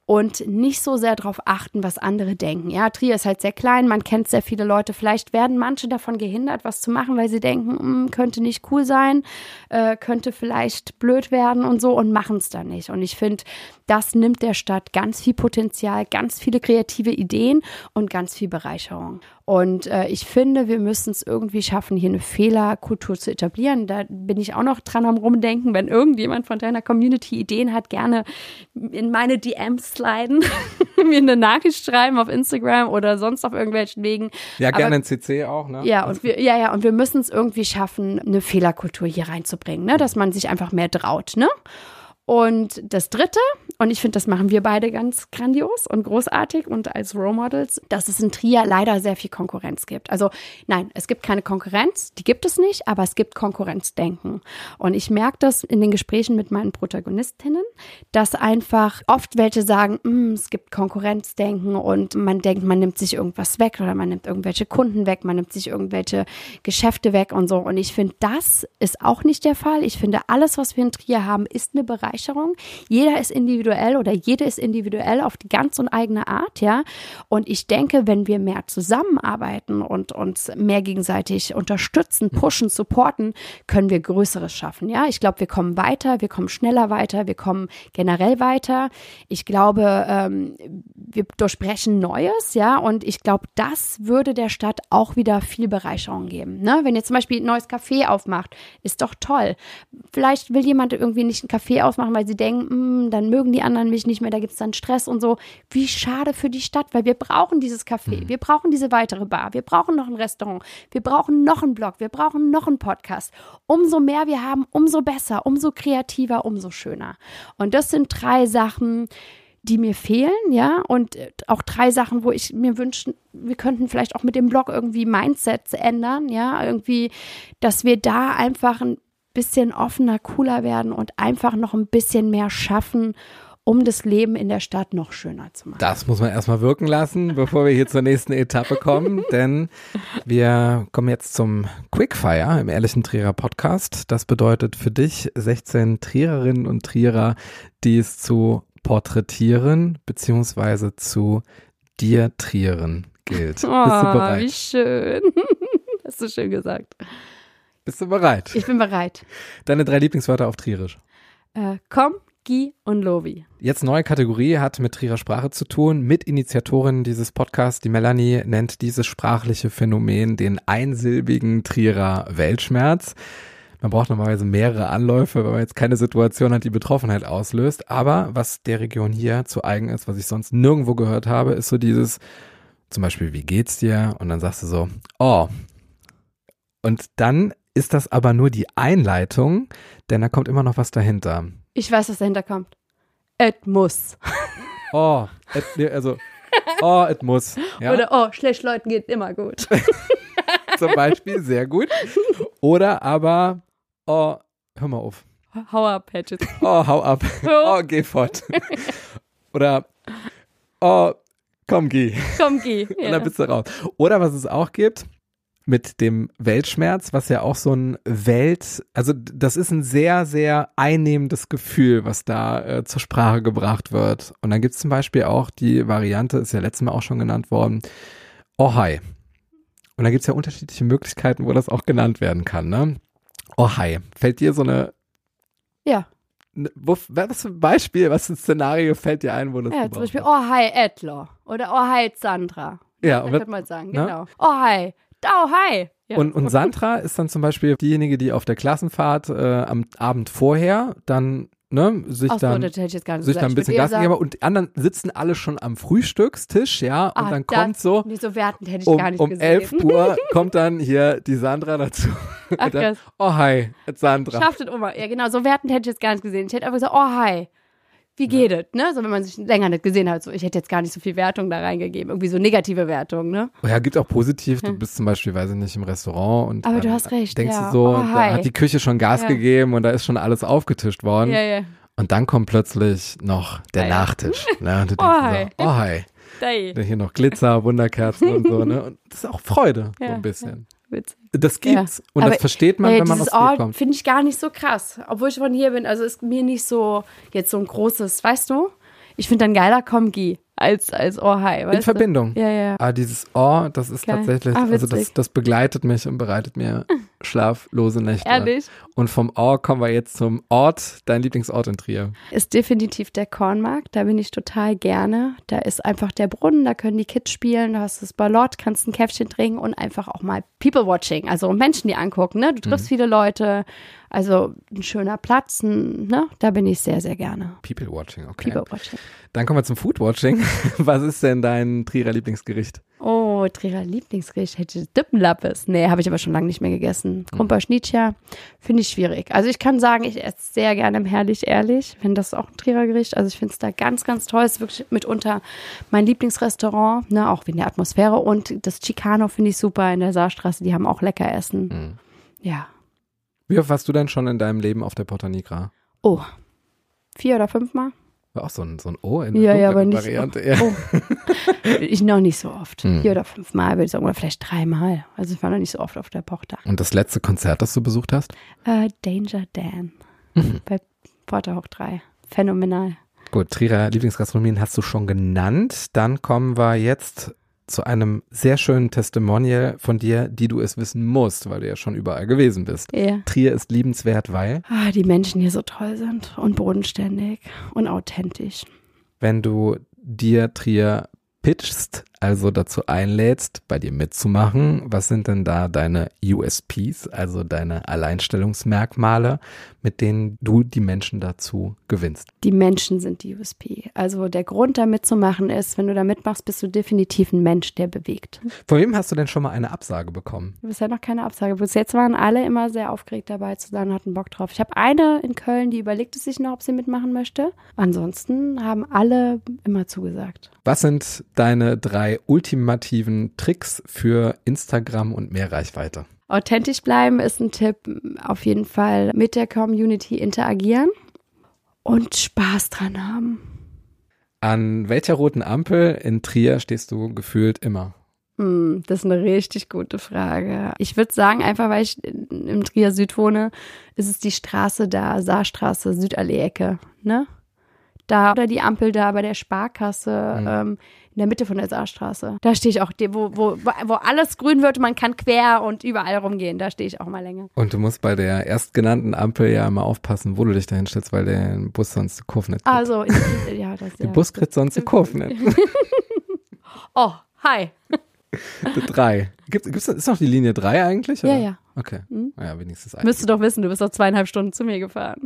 Speaker 1: und nicht so sehr darauf achten, was andere denken. Ja, Trier ist halt sehr klein, man kennt sehr viele Leute. Vielleicht werden manche davon gehindert, was zu machen, weil sie denken, hm, könnte nicht cool sein, äh, könnte vielleicht blöd werden und so und machen es dann nicht. Und ich finde, das nimmt der Stadt ganz viel Potenzial, ganz viele kreative Ideen und ganz viel Bereicherung. Und äh, ich finde, wir müssen es irgendwie schaffen, hier eine Fehlerkultur zu etablieren. Da bin ich auch noch dran am Rumdenken. Wenn irgendjemand von deiner Community Ideen hat, gerne in meine DMs sliden, [LAUGHS] mir eine Nachricht schreiben auf Instagram oder sonst auf irgendwelchen Wegen.
Speaker 4: Ja, gerne in CC auch, ne?
Speaker 1: Ja, und wir, ja, ja, und wir müssen es irgendwie schaffen, eine Fehlerkultur hier reinzubringen, ne? Dass man sich einfach mehr traut, ne? Und das Dritte, und ich finde, das machen wir beide ganz grandios und großartig und als Role Models, dass es in Trier leider sehr viel Konkurrenz gibt. Also nein, es gibt keine Konkurrenz, die gibt es nicht, aber es gibt Konkurrenzdenken. Und ich merke das in den Gesprächen mit meinen Protagonistinnen, dass einfach oft welche sagen, mm, es gibt Konkurrenzdenken und man denkt, man nimmt sich irgendwas weg oder man nimmt irgendwelche Kunden weg, man nimmt sich irgendwelche Geschäfte weg und so. Und ich finde, das ist auch nicht der Fall. Ich finde, alles, was wir in Trier haben, ist eine Bereicherung Bereicherung. Jeder ist individuell oder jede ist individuell auf die ganz und eigene Art, ja. Und ich denke, wenn wir mehr zusammenarbeiten und uns mehr gegenseitig unterstützen, pushen, supporten, können wir Größeres schaffen, ja. Ich glaube, wir kommen weiter, wir kommen schneller weiter, wir kommen generell weiter. Ich glaube, ähm, wir durchbrechen Neues, ja. Und ich glaube, das würde der Stadt auch wieder viel Bereicherung geben. Ne? Wenn ihr zum Beispiel ein neues Café aufmacht, ist doch toll. Vielleicht will jemand irgendwie nicht ein Café aufmachen, machen, weil sie denken, mm, dann mögen die anderen mich nicht mehr, da gibt es dann Stress und so. Wie schade für die Stadt, weil wir brauchen dieses Café, mhm. wir brauchen diese weitere Bar, wir brauchen noch ein Restaurant, wir brauchen noch einen Blog, wir brauchen noch einen Podcast. Umso mehr wir haben, umso besser, umso kreativer, umso schöner. Und das sind drei Sachen, die mir fehlen, ja, und äh, auch drei Sachen, wo ich mir wünschen, wir könnten vielleicht auch mit dem Blog irgendwie Mindsets ändern, ja, irgendwie, dass wir da einfach ein bisschen offener, cooler werden und einfach noch ein bisschen mehr schaffen, um das Leben in der Stadt noch schöner zu machen.
Speaker 4: Das muss man erstmal wirken lassen, [LAUGHS] bevor wir hier zur nächsten Etappe kommen, [LAUGHS] denn wir kommen jetzt zum Quickfire im Ehrlichen Trierer Podcast. Das bedeutet für dich 16 Triererinnen und Trierer, die es zu porträtieren bzw. zu dir trieren gilt.
Speaker 1: Oh, Bist du bereit? Wie schön. [LAUGHS] Hast du schön gesagt.
Speaker 4: Bist du bereit?
Speaker 1: Ich bin bereit.
Speaker 4: Deine drei Lieblingswörter auf Trierisch.
Speaker 1: Äh, komm, Gi und Lovi.
Speaker 4: Jetzt neue Kategorie, hat mit Trierer Sprache zu tun. Mitinitiatorin dieses Podcasts, die Melanie, nennt dieses sprachliche Phänomen den einsilbigen Trierer Weltschmerz. Man braucht normalerweise mehrere Anläufe, weil man jetzt keine Situation hat, die Betroffenheit auslöst. Aber was der Region hier zu eigen ist, was ich sonst nirgendwo gehört habe, ist so dieses, zum Beispiel, wie geht's dir? Und dann sagst du so, oh. Und dann ist das aber nur die Einleitung, denn da kommt immer noch was dahinter.
Speaker 1: Ich weiß, was dahinter kommt. Et muss.
Speaker 4: Oh, et, nee, also, oh, es muss. Ja?
Speaker 1: Oder, oh, schlecht Leuten geht immer gut. [LAUGHS]
Speaker 4: Zum Beispiel, sehr gut. Oder aber, oh, hör mal auf.
Speaker 1: Hau ab, Hedges.
Speaker 4: Oh, hau ab. Oh, geh fort. Oder, oh, komm, geh.
Speaker 1: Komm, geh.
Speaker 4: Und
Speaker 1: Ja.
Speaker 4: dann bist du raus. Oder was es auch gibt, mit dem Weltschmerz, was ja auch so ein Welt, also das ist ein sehr, sehr einnehmendes Gefühl, was da äh, zur Sprache gebracht wird. Und dann gibt es zum Beispiel auch die Variante, ist ja letztes Mal auch schon genannt worden, oh hi. Und da gibt es ja unterschiedliche Möglichkeiten, wo das auch genannt werden kann, ne? Oh hi. Fällt dir so eine,
Speaker 1: Ja.
Speaker 4: ne, wo, was für ein Beispiel, was für ein Szenario fällt dir ein, wo das
Speaker 1: Ja, zum Beispiel, oh, hi, Edler. Oder oh, hi, Sandra.
Speaker 4: Ja,
Speaker 1: Da
Speaker 4: und,
Speaker 1: könnte man sagen,
Speaker 4: ne?
Speaker 1: genau. Oh, hi. Oh, hi. Ja.
Speaker 4: Und, und [LAUGHS] Sandra ist dann zum Beispiel diejenige, die auf der Klassenfahrt äh, am Abend vorher dann ne, sich
Speaker 1: Ach so,
Speaker 4: dann
Speaker 1: nicht
Speaker 4: sich dann ein bisschen Gas gegeben und die anderen sitzen alle schon am Frühstückstisch, ja, und
Speaker 1: ah,
Speaker 4: dann kommt so
Speaker 1: Nee, so wertend hätte ich
Speaker 4: um,
Speaker 1: gar nicht
Speaker 4: um
Speaker 1: gesehen.
Speaker 4: 11 Uhr [LAUGHS] kommt dann hier die Sandra dazu.
Speaker 1: Ach, [LAUGHS]
Speaker 4: dann, oh hi, Sandra.
Speaker 1: Schafft es immer. Ja, genau, so wertend hätte ich jetzt gar nicht gesehen. Ich hätte einfach gesagt, oh, hi. Wie geht es, ne? So, wenn man sich länger nicht gesehen hat. So, ich hätte jetzt gar nicht so viel Wertung da reingegeben. Irgendwie so negative Wertung, ne?
Speaker 4: Oh ja, gibt auch positiv. Du bist zum Beispiel, weiß ich nicht, im Restaurant und
Speaker 1: Hm. Aber du hast recht,
Speaker 4: denkst
Speaker 1: ja.
Speaker 4: du so,
Speaker 1: Oh,
Speaker 4: da hat die Küche schon Gas
Speaker 1: Ja.
Speaker 4: gegeben und da ist schon alles aufgetischt worden.
Speaker 1: Ja, ja.
Speaker 4: Und dann kommt plötzlich noch der
Speaker 1: Hi.
Speaker 4: Nachtisch. Ne? Und du
Speaker 1: Oh,
Speaker 4: denkst
Speaker 1: hi.
Speaker 4: so, oh hi. Hier noch Glitzer, Wunderkerzen und so, ne? [LAUGHS] Und das ist auch Freude, so
Speaker 1: Ja,
Speaker 4: ein bisschen.
Speaker 1: Witzig.
Speaker 4: Das gibt's. Und
Speaker 1: Aber,
Speaker 4: das versteht man,
Speaker 1: Ey,
Speaker 4: wenn man aus
Speaker 1: Ort
Speaker 4: kommt.
Speaker 1: finde ich gar nicht so krass. Obwohl ich von hier bin. Also ist mir nicht so jetzt so ein großes, weißt du? Ich finde dann geiler Komgi als, als Oh Hi.
Speaker 4: In Verbindung.
Speaker 1: Du? Ja, ja.
Speaker 4: Aber dieses Oh, das ist
Speaker 1: Geil.
Speaker 4: tatsächlich,
Speaker 1: Ah,
Speaker 4: also das, das begleitet mich und bereitet mir [LAUGHS] schlaflose Nächte.
Speaker 1: Ehrlich.
Speaker 4: Und vom Oh kommen wir jetzt zum Ort, dein Lieblingsort in Trier.
Speaker 1: Ist definitiv der Kornmarkt. Da bin ich total gerne. Da ist einfach der Brunnen, da können die Kids spielen. Du hast das Ballott, kannst ein Käffchen trinken und einfach auch mal People-Watching. Also Menschen, die angucken. Ne? Du triffst
Speaker 4: Mhm.
Speaker 1: viele Leute. Also ein schöner Platz. Ne? Da bin ich sehr, sehr gerne.
Speaker 4: People Watching, okay.
Speaker 1: People-Watching.
Speaker 4: Dann kommen wir zum Food Watching. [LAUGHS] Was ist denn dein Trierer Lieblingsgericht?
Speaker 1: Oh, Trierer Lieblingsgericht hätte ich Dippenlappes. Nee, habe ich aber schon lange nicht mehr gegessen. Krumper Schnitzer finde ich schwierig. Also ich kann sagen, ich esse sehr gerne im Herrlich Ehrlich, wenn das auch ein Trierer Gericht. Also ich finde es da ganz, ganz toll. Es ist wirklich mitunter mein Lieblingsrestaurant, ne, auch wegen der Atmosphäre. Und das Chicano finde ich super in der Saarstraße. Die haben auch lecker Essen. Ja.
Speaker 4: Wie oft warst du denn schon in deinem Leben auf der Porta Nigra?
Speaker 1: Oh. Vier oder fünfmal?
Speaker 4: War auch so ein, so ein O in
Speaker 1: Ja,
Speaker 4: der
Speaker 1: ja, aber
Speaker 4: dunklen
Speaker 1: nicht.
Speaker 4: Variante. Ja.
Speaker 1: Oh. [LAUGHS] ich noch nicht so oft.
Speaker 4: Hm.
Speaker 1: Vier oder fünfmal, würde ich sagen. Oder vielleicht dreimal. Also ich war noch nicht so oft auf der Porta.
Speaker 4: Und das letzte Konzert, das du besucht hast?
Speaker 1: Äh, Danger Dan
Speaker 4: Mhm.
Speaker 1: bei Porter Hoch 3. Phänomenal.
Speaker 4: Gut, Trierer Lieblingsgastronomien hast du schon genannt. Dann kommen wir jetzt zu einem sehr schönen Testimonial von dir, die du es wissen musst, weil du ja schon überall gewesen bist.
Speaker 1: Ja.
Speaker 4: Trier ist liebenswert, weil
Speaker 1: Ah, die Menschen hier so toll sind und bodenständig und authentisch.
Speaker 4: wenn du dir Trier pitchst, also dazu einlädst, bei dir mitzumachen, was sind denn da deine USPs, also deine Alleinstellungsmerkmale, mit denen du die Menschen dazu gewinnst?
Speaker 1: Die Menschen sind die USP. Also der Grund, da mitzumachen, ist, wenn du da mitmachst, bist du definitiv ein Mensch, der bewegt.
Speaker 4: Von wem hast du denn schon mal eine Absage bekommen?
Speaker 1: Bisher noch keine Absage. Bis jetzt waren alle immer sehr aufgeregt dabei zu sein und hatten Bock drauf. Ich habe eine in Köln, die überlegt es sich noch, ob sie mitmachen möchte. Ansonsten haben alle immer zugesagt.
Speaker 4: Was sind deine drei ultimativen Tricks für Instagram und mehr Reichweite?
Speaker 1: Authentisch bleiben ist ein Tipp. Auf jeden Fall mit der Community interagieren und Spaß dran haben.
Speaker 4: An welcher roten Ampel in Trier stehst du gefühlt immer?
Speaker 1: Hm, das ist eine richtig gute Frage. Ich würde sagen, einfach weil ich im Trier Süd wohne, ist es die Straße da, Saarstraße, Südallee-Ecke, ne? Da oder die Ampel da bei der Sparkasse ähm, in der Mitte von der Saarstraße. Da stehe ich auch, wo, wo, wo alles grün wird man kann quer und überall rumgehen. Da stehe ich auch mal länger.
Speaker 4: Und du musst bei der erstgenannten Ampel ja immer aufpassen, wo du dich da hinstellst, weil der Bus sonst die Kurve nicht kriegt.
Speaker 1: Also, in, ja, das [LAUGHS]
Speaker 4: Der
Speaker 1: ja.
Speaker 4: Bus kriegt sonst die Kurve nicht. [LAUGHS]
Speaker 1: Oh, hi.
Speaker 4: Die [LAUGHS] drei. Gibt, gibt's, ist noch die Linie drei eigentlich? Oder?
Speaker 1: Ja, ja.
Speaker 4: Okay.
Speaker 1: Mhm.
Speaker 4: Ja, wenigstens ein.
Speaker 1: Müsstest du doch wissen, du bist doch zweieinhalb Stunden zu mir gefahren.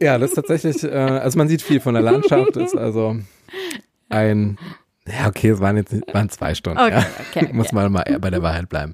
Speaker 4: Ja, das ist tatsächlich, äh, also man sieht viel von der Landschaft, ist also ein Ja, okay, es waren jetzt nicht, waren zwei Stunden.
Speaker 1: Okay,
Speaker 4: ja.
Speaker 1: okay, okay.
Speaker 4: Muss man mal bei der Wahrheit bleiben.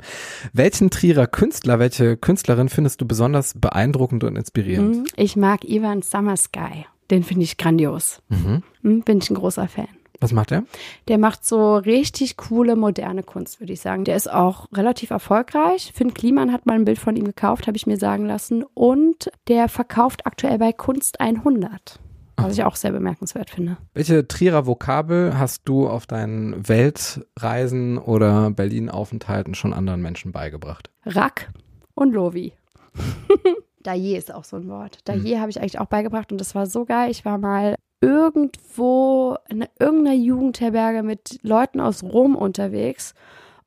Speaker 4: Welchen Trierer Künstler, welche Künstlerin findest du besonders beeindruckend und inspirierend?
Speaker 1: Mhm. Ich mag Ivan Summersky. Den finde ich grandios.
Speaker 4: Mhm.
Speaker 1: Mhm, Bin ich ein großer Fan.
Speaker 4: Was macht er?
Speaker 1: Der macht so richtig coole, moderne Kunst, würde ich sagen. Der ist auch relativ erfolgreich. Finn Kliman hat mal ein Bild von ihm gekauft, habe ich mir sagen lassen. Und der verkauft aktuell bei Kunst 100. Was ich auch sehr bemerkenswert finde.
Speaker 4: Welche Trierer Vokabel hast du auf deinen Weltreisen oder Berlin-Aufenthalten schon anderen Menschen beigebracht?
Speaker 1: Rack und Lovi. [LAUGHS] Daillé ist auch so ein Wort. Daillé habe ich eigentlich auch beigebracht und das war so geil. Ich war mal irgendwo in irgendeiner Jugendherberge mit Leuten aus Rom unterwegs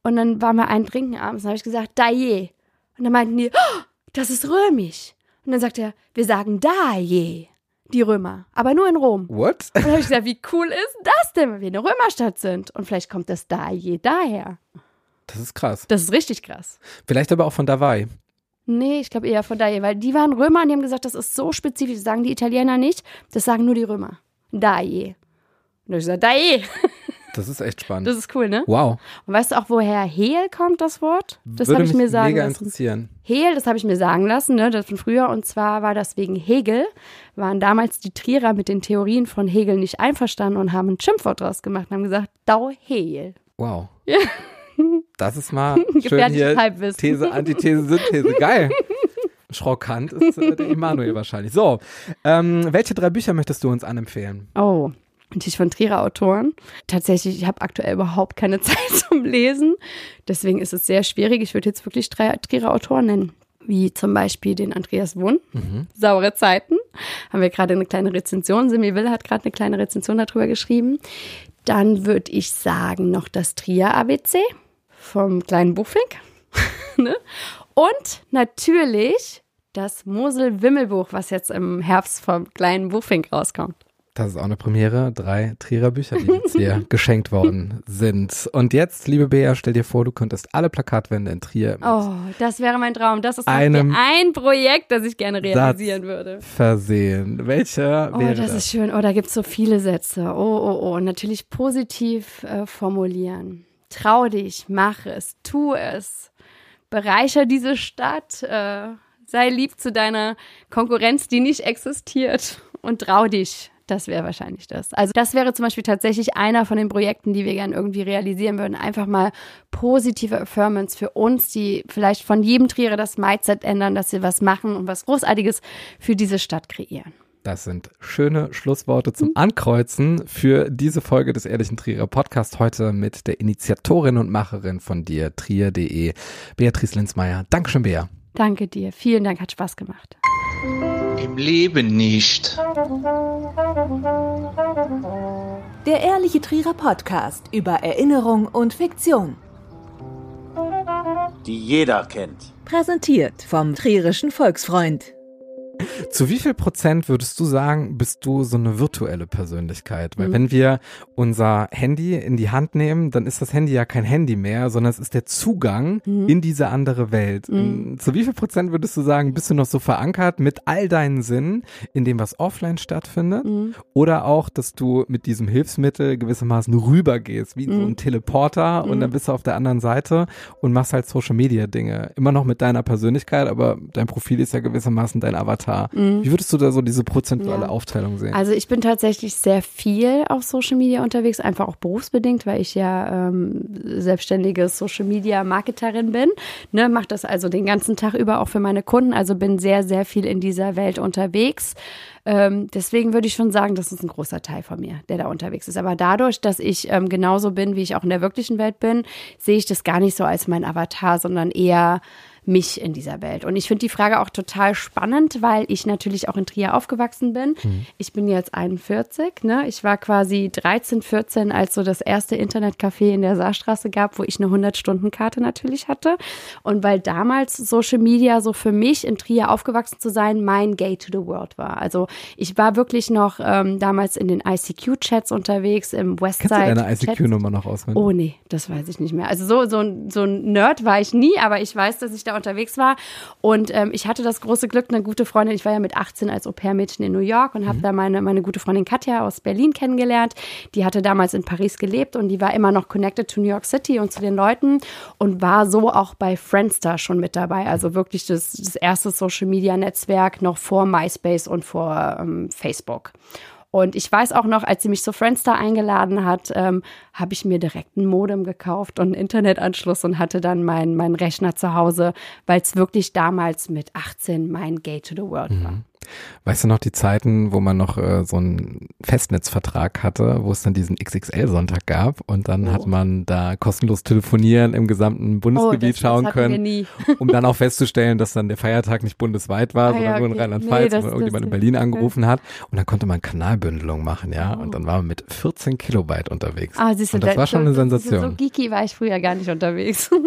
Speaker 1: und dann war mal ein Trinken abends und habe ich gesagt, Daillé. Und dann meinten die, oh, das ist römisch. Und dann sagt er, wir sagen Daillé, die Römer, aber nur in Rom.
Speaker 4: What?
Speaker 1: Und dann habe ich gesagt, wie cool ist das denn, wenn wir eine Römerstadt sind? Und vielleicht kommt das Daillé daher.
Speaker 4: Das ist krass.
Speaker 1: Das ist richtig krass.
Speaker 4: Vielleicht aber auch von Davai.
Speaker 1: Nee, ich glaube eher von daher, weil die waren Römer und die haben gesagt, das ist so spezifisch. Das sagen die Italiener nicht, das sagen nur die Römer. Daje. Und ich gesagt, Daje.
Speaker 4: Das ist echt spannend.
Speaker 1: Das ist cool, ne?
Speaker 4: wow.
Speaker 1: Und weißt du auch, woher Hehl kommt, das Wort? Das
Speaker 4: Würde
Speaker 1: habe ich
Speaker 4: mich
Speaker 1: mir sagen
Speaker 4: mega
Speaker 1: lassen.
Speaker 4: interessieren.
Speaker 1: Hehl, das habe ich mir sagen lassen, ne, das von früher. Und zwar war das wegen Hegel, waren damals die Trierer mit den Theorien von Hegel nicht einverstanden und haben ein Schimpfwort draus gemacht und haben gesagt, Dau Hehl.
Speaker 4: Wow.
Speaker 1: Ja.
Speaker 4: Das ist mal [LAUGHS] schön
Speaker 1: Gefährliches
Speaker 4: hier
Speaker 1: Halbwissen.
Speaker 4: These, Antithese, Synthese. Geil. Schrockant ist äh, der Emanuel wahrscheinlich. So, ähm, welche drei Bücher möchtest du uns anempfehlen?
Speaker 1: Oh, natürlich von Trierer Autoren. Tatsächlich, ich habe aktuell überhaupt keine [LAUGHS] Zeit zum Lesen. Deswegen ist es sehr schwierig. Ich würde jetzt wirklich drei Trierer Autoren nennen. Wie zum Beispiel den Andreas Wunn, Saure Zeiten. Haben wir gerade eine kleine Rezension. Simi Will hat gerade eine kleine Rezension darüber geschrieben. Dann würde ich sagen noch das Trier ABC vom kleinen Buchfink. [LAUGHS] ne? Und natürlich das Mosel-Wimmelbuch, was jetzt im Herbst vom kleinen Buchfink rauskommt.
Speaker 4: Das ist auch eine Premiere. Drei Trierer Bücher, die jetzt hier [LAUGHS] geschenkt worden sind. Und jetzt, liebe Bea, stell dir vor, du könntest alle Plakatwände in Trier
Speaker 1: Oh, das wäre mein Traum. Das ist
Speaker 4: Einem
Speaker 1: ein Projekt, das ich gerne realisieren würde.
Speaker 4: versehen. Welcher
Speaker 1: Oh,
Speaker 4: wäre
Speaker 1: das,
Speaker 4: das?
Speaker 1: ist schön. Oh, da gibt es so viele Sätze. Oh, oh, oh. Und natürlich positiv äh, formulieren. Trau dich, mach es, tu es. Bereicher diese Stadt. Äh, sei lieb zu deiner Konkurrenz, die nicht existiert. Und trau dich. Das wäre wahrscheinlich das. Also das wäre zum Beispiel tatsächlich einer von den Projekten, die wir gerne irgendwie realisieren würden. Einfach mal positive Affirmance für uns, die vielleicht von jedem Trierer das Mindset ändern, dass sie was machen und was Großartiges für diese Stadt kreieren.
Speaker 4: Das sind schöne Schlussworte zum Ankreuzen für diese Folge des Ehrlichen Trierer Podcast heute mit der Initiatorin und Macherin von dir, trier.de, Beatrice Linsmeier. Dankeschön, Bea.
Speaker 1: Danke dir. Vielen Dank, hat Spaß gemacht.
Speaker 5: Im Leben nicht.
Speaker 3: Der Ehrliche Trierer Podcast über Erinnerung und Fiktion.
Speaker 5: Die jeder kennt.
Speaker 3: Präsentiert vom Trierischen Volksfreund. [LAUGHS]
Speaker 4: Zu wie viel Prozent würdest du sagen, bist du so eine virtuelle Persönlichkeit? Weil
Speaker 1: Mhm.
Speaker 4: wenn wir unser Handy in die Hand nehmen, dann ist das Handy ja kein Handy mehr, sondern es ist der Zugang
Speaker 1: Mhm.
Speaker 4: in diese andere Welt.
Speaker 1: Mhm.
Speaker 4: Zu wie viel Prozent würdest du sagen, bist du noch so verankert mit all deinen Sinnen in dem, was offline stattfindet?
Speaker 1: Mhm.
Speaker 4: Oder auch, dass du mit diesem Hilfsmittel gewissermaßen rübergehst, wie so
Speaker 1: Mhm.
Speaker 4: ein Teleporter und
Speaker 1: Mhm.
Speaker 4: dann bist du auf der anderen Seite und machst halt Social Media Dinge. Immer noch mit deiner Persönlichkeit, aber dein Profil ist ja gewissermaßen dein Avatar. Wie würdest du da so diese prozentuale
Speaker 1: Mhm. Ja.
Speaker 4: Aufteilung sehen?
Speaker 1: Also ich bin tatsächlich sehr viel auf Social Media unterwegs, einfach auch berufsbedingt, weil ich ja ähm, selbstständige Social Media Marketerin bin. Ne, mache das also den ganzen Tag über auch für meine Kunden. Also bin sehr, sehr viel in dieser Welt unterwegs. Ähm, deswegen würde ich schon sagen, das ist ein großer Teil von mir, der da unterwegs ist. Aber dadurch, dass ich ähm, genauso bin, wie ich auch in der wirklichen Welt bin, sehe ich das gar nicht so als mein Avatar, sondern eher mich in dieser Welt. Und ich finde die Frage auch total spannend, weil ich natürlich auch in Trier aufgewachsen bin. Ich bin jetzt 41, ne? Ich war quasi 13, 14, als so das erste Internetcafé in der Saarstraße gab, wo ich eine 100-Stunden-Karte natürlich hatte. Und weil damals Social Media so für mich in Trier aufgewachsen zu sein, mein Gay to the World war. Also ich war wirklich noch ähm, damals in den ICQ-Chats unterwegs, im Westside.
Speaker 4: Kannst du deine. ICQ-Nummer noch auswendig?
Speaker 1: Oh nee, das weiß ich nicht mehr. Also so, so, ein- so ein Nerd war ich nie, aber ich weiß, dass ich da unterwegs war. Und ähm, ich hatte das große Glück, eine gute Freundin, ich war ja mit 18 als Au-pair-Mädchen in New York und habe da meine, meine gute Freundin Katja aus Berlin kennengelernt. Die hatte damals in Paris gelebt und die war immer noch connected to New York City und zu den Leuten und war so auch bei Friendster schon mit dabei. Also wirklich das, das erste Social-Media-Netzwerk noch vor MySpace und vor ähm, Facebook. Und ich weiß auch noch, als sie mich zu Friendster eingeladen hat, ähm, habe ich mir direkt ein Modem gekauft und einen Internetanschluss und hatte dann meinen mein Rechner zu Hause, weil es wirklich damals mit 18 mein Gate to the World war.
Speaker 4: Weißt du noch die Zeiten, wo man noch äh, so einen Festnetzvertrag hatte, wo es dann diesen XXL-Sonntag gab und dann
Speaker 1: Oh.
Speaker 4: hat man da kostenlos telefonieren im gesamten Bundesgebiet
Speaker 1: das-
Speaker 4: schauen
Speaker 1: das
Speaker 4: können, [LAUGHS] um dann auch festzustellen, dass dann der Feiertag nicht bundesweit war,
Speaker 1: Ah,
Speaker 4: sondern
Speaker 1: ja,
Speaker 4: nur in
Speaker 1: okay.
Speaker 4: Rheinland-Pfalz,
Speaker 1: Nee,
Speaker 4: wo irgendjemand in Berlin angerufen hat und dann konnte man Kanalbündelung machen, ja,
Speaker 1: Oh.
Speaker 4: und dann war man mit 14 Kilobyte unterwegs.
Speaker 1: Ah, siehst du,
Speaker 4: und das
Speaker 1: da-
Speaker 4: war schon eine
Speaker 1: so-
Speaker 4: Sensation.
Speaker 1: So geeky war ich früher gar nicht unterwegs. [LAUGHS]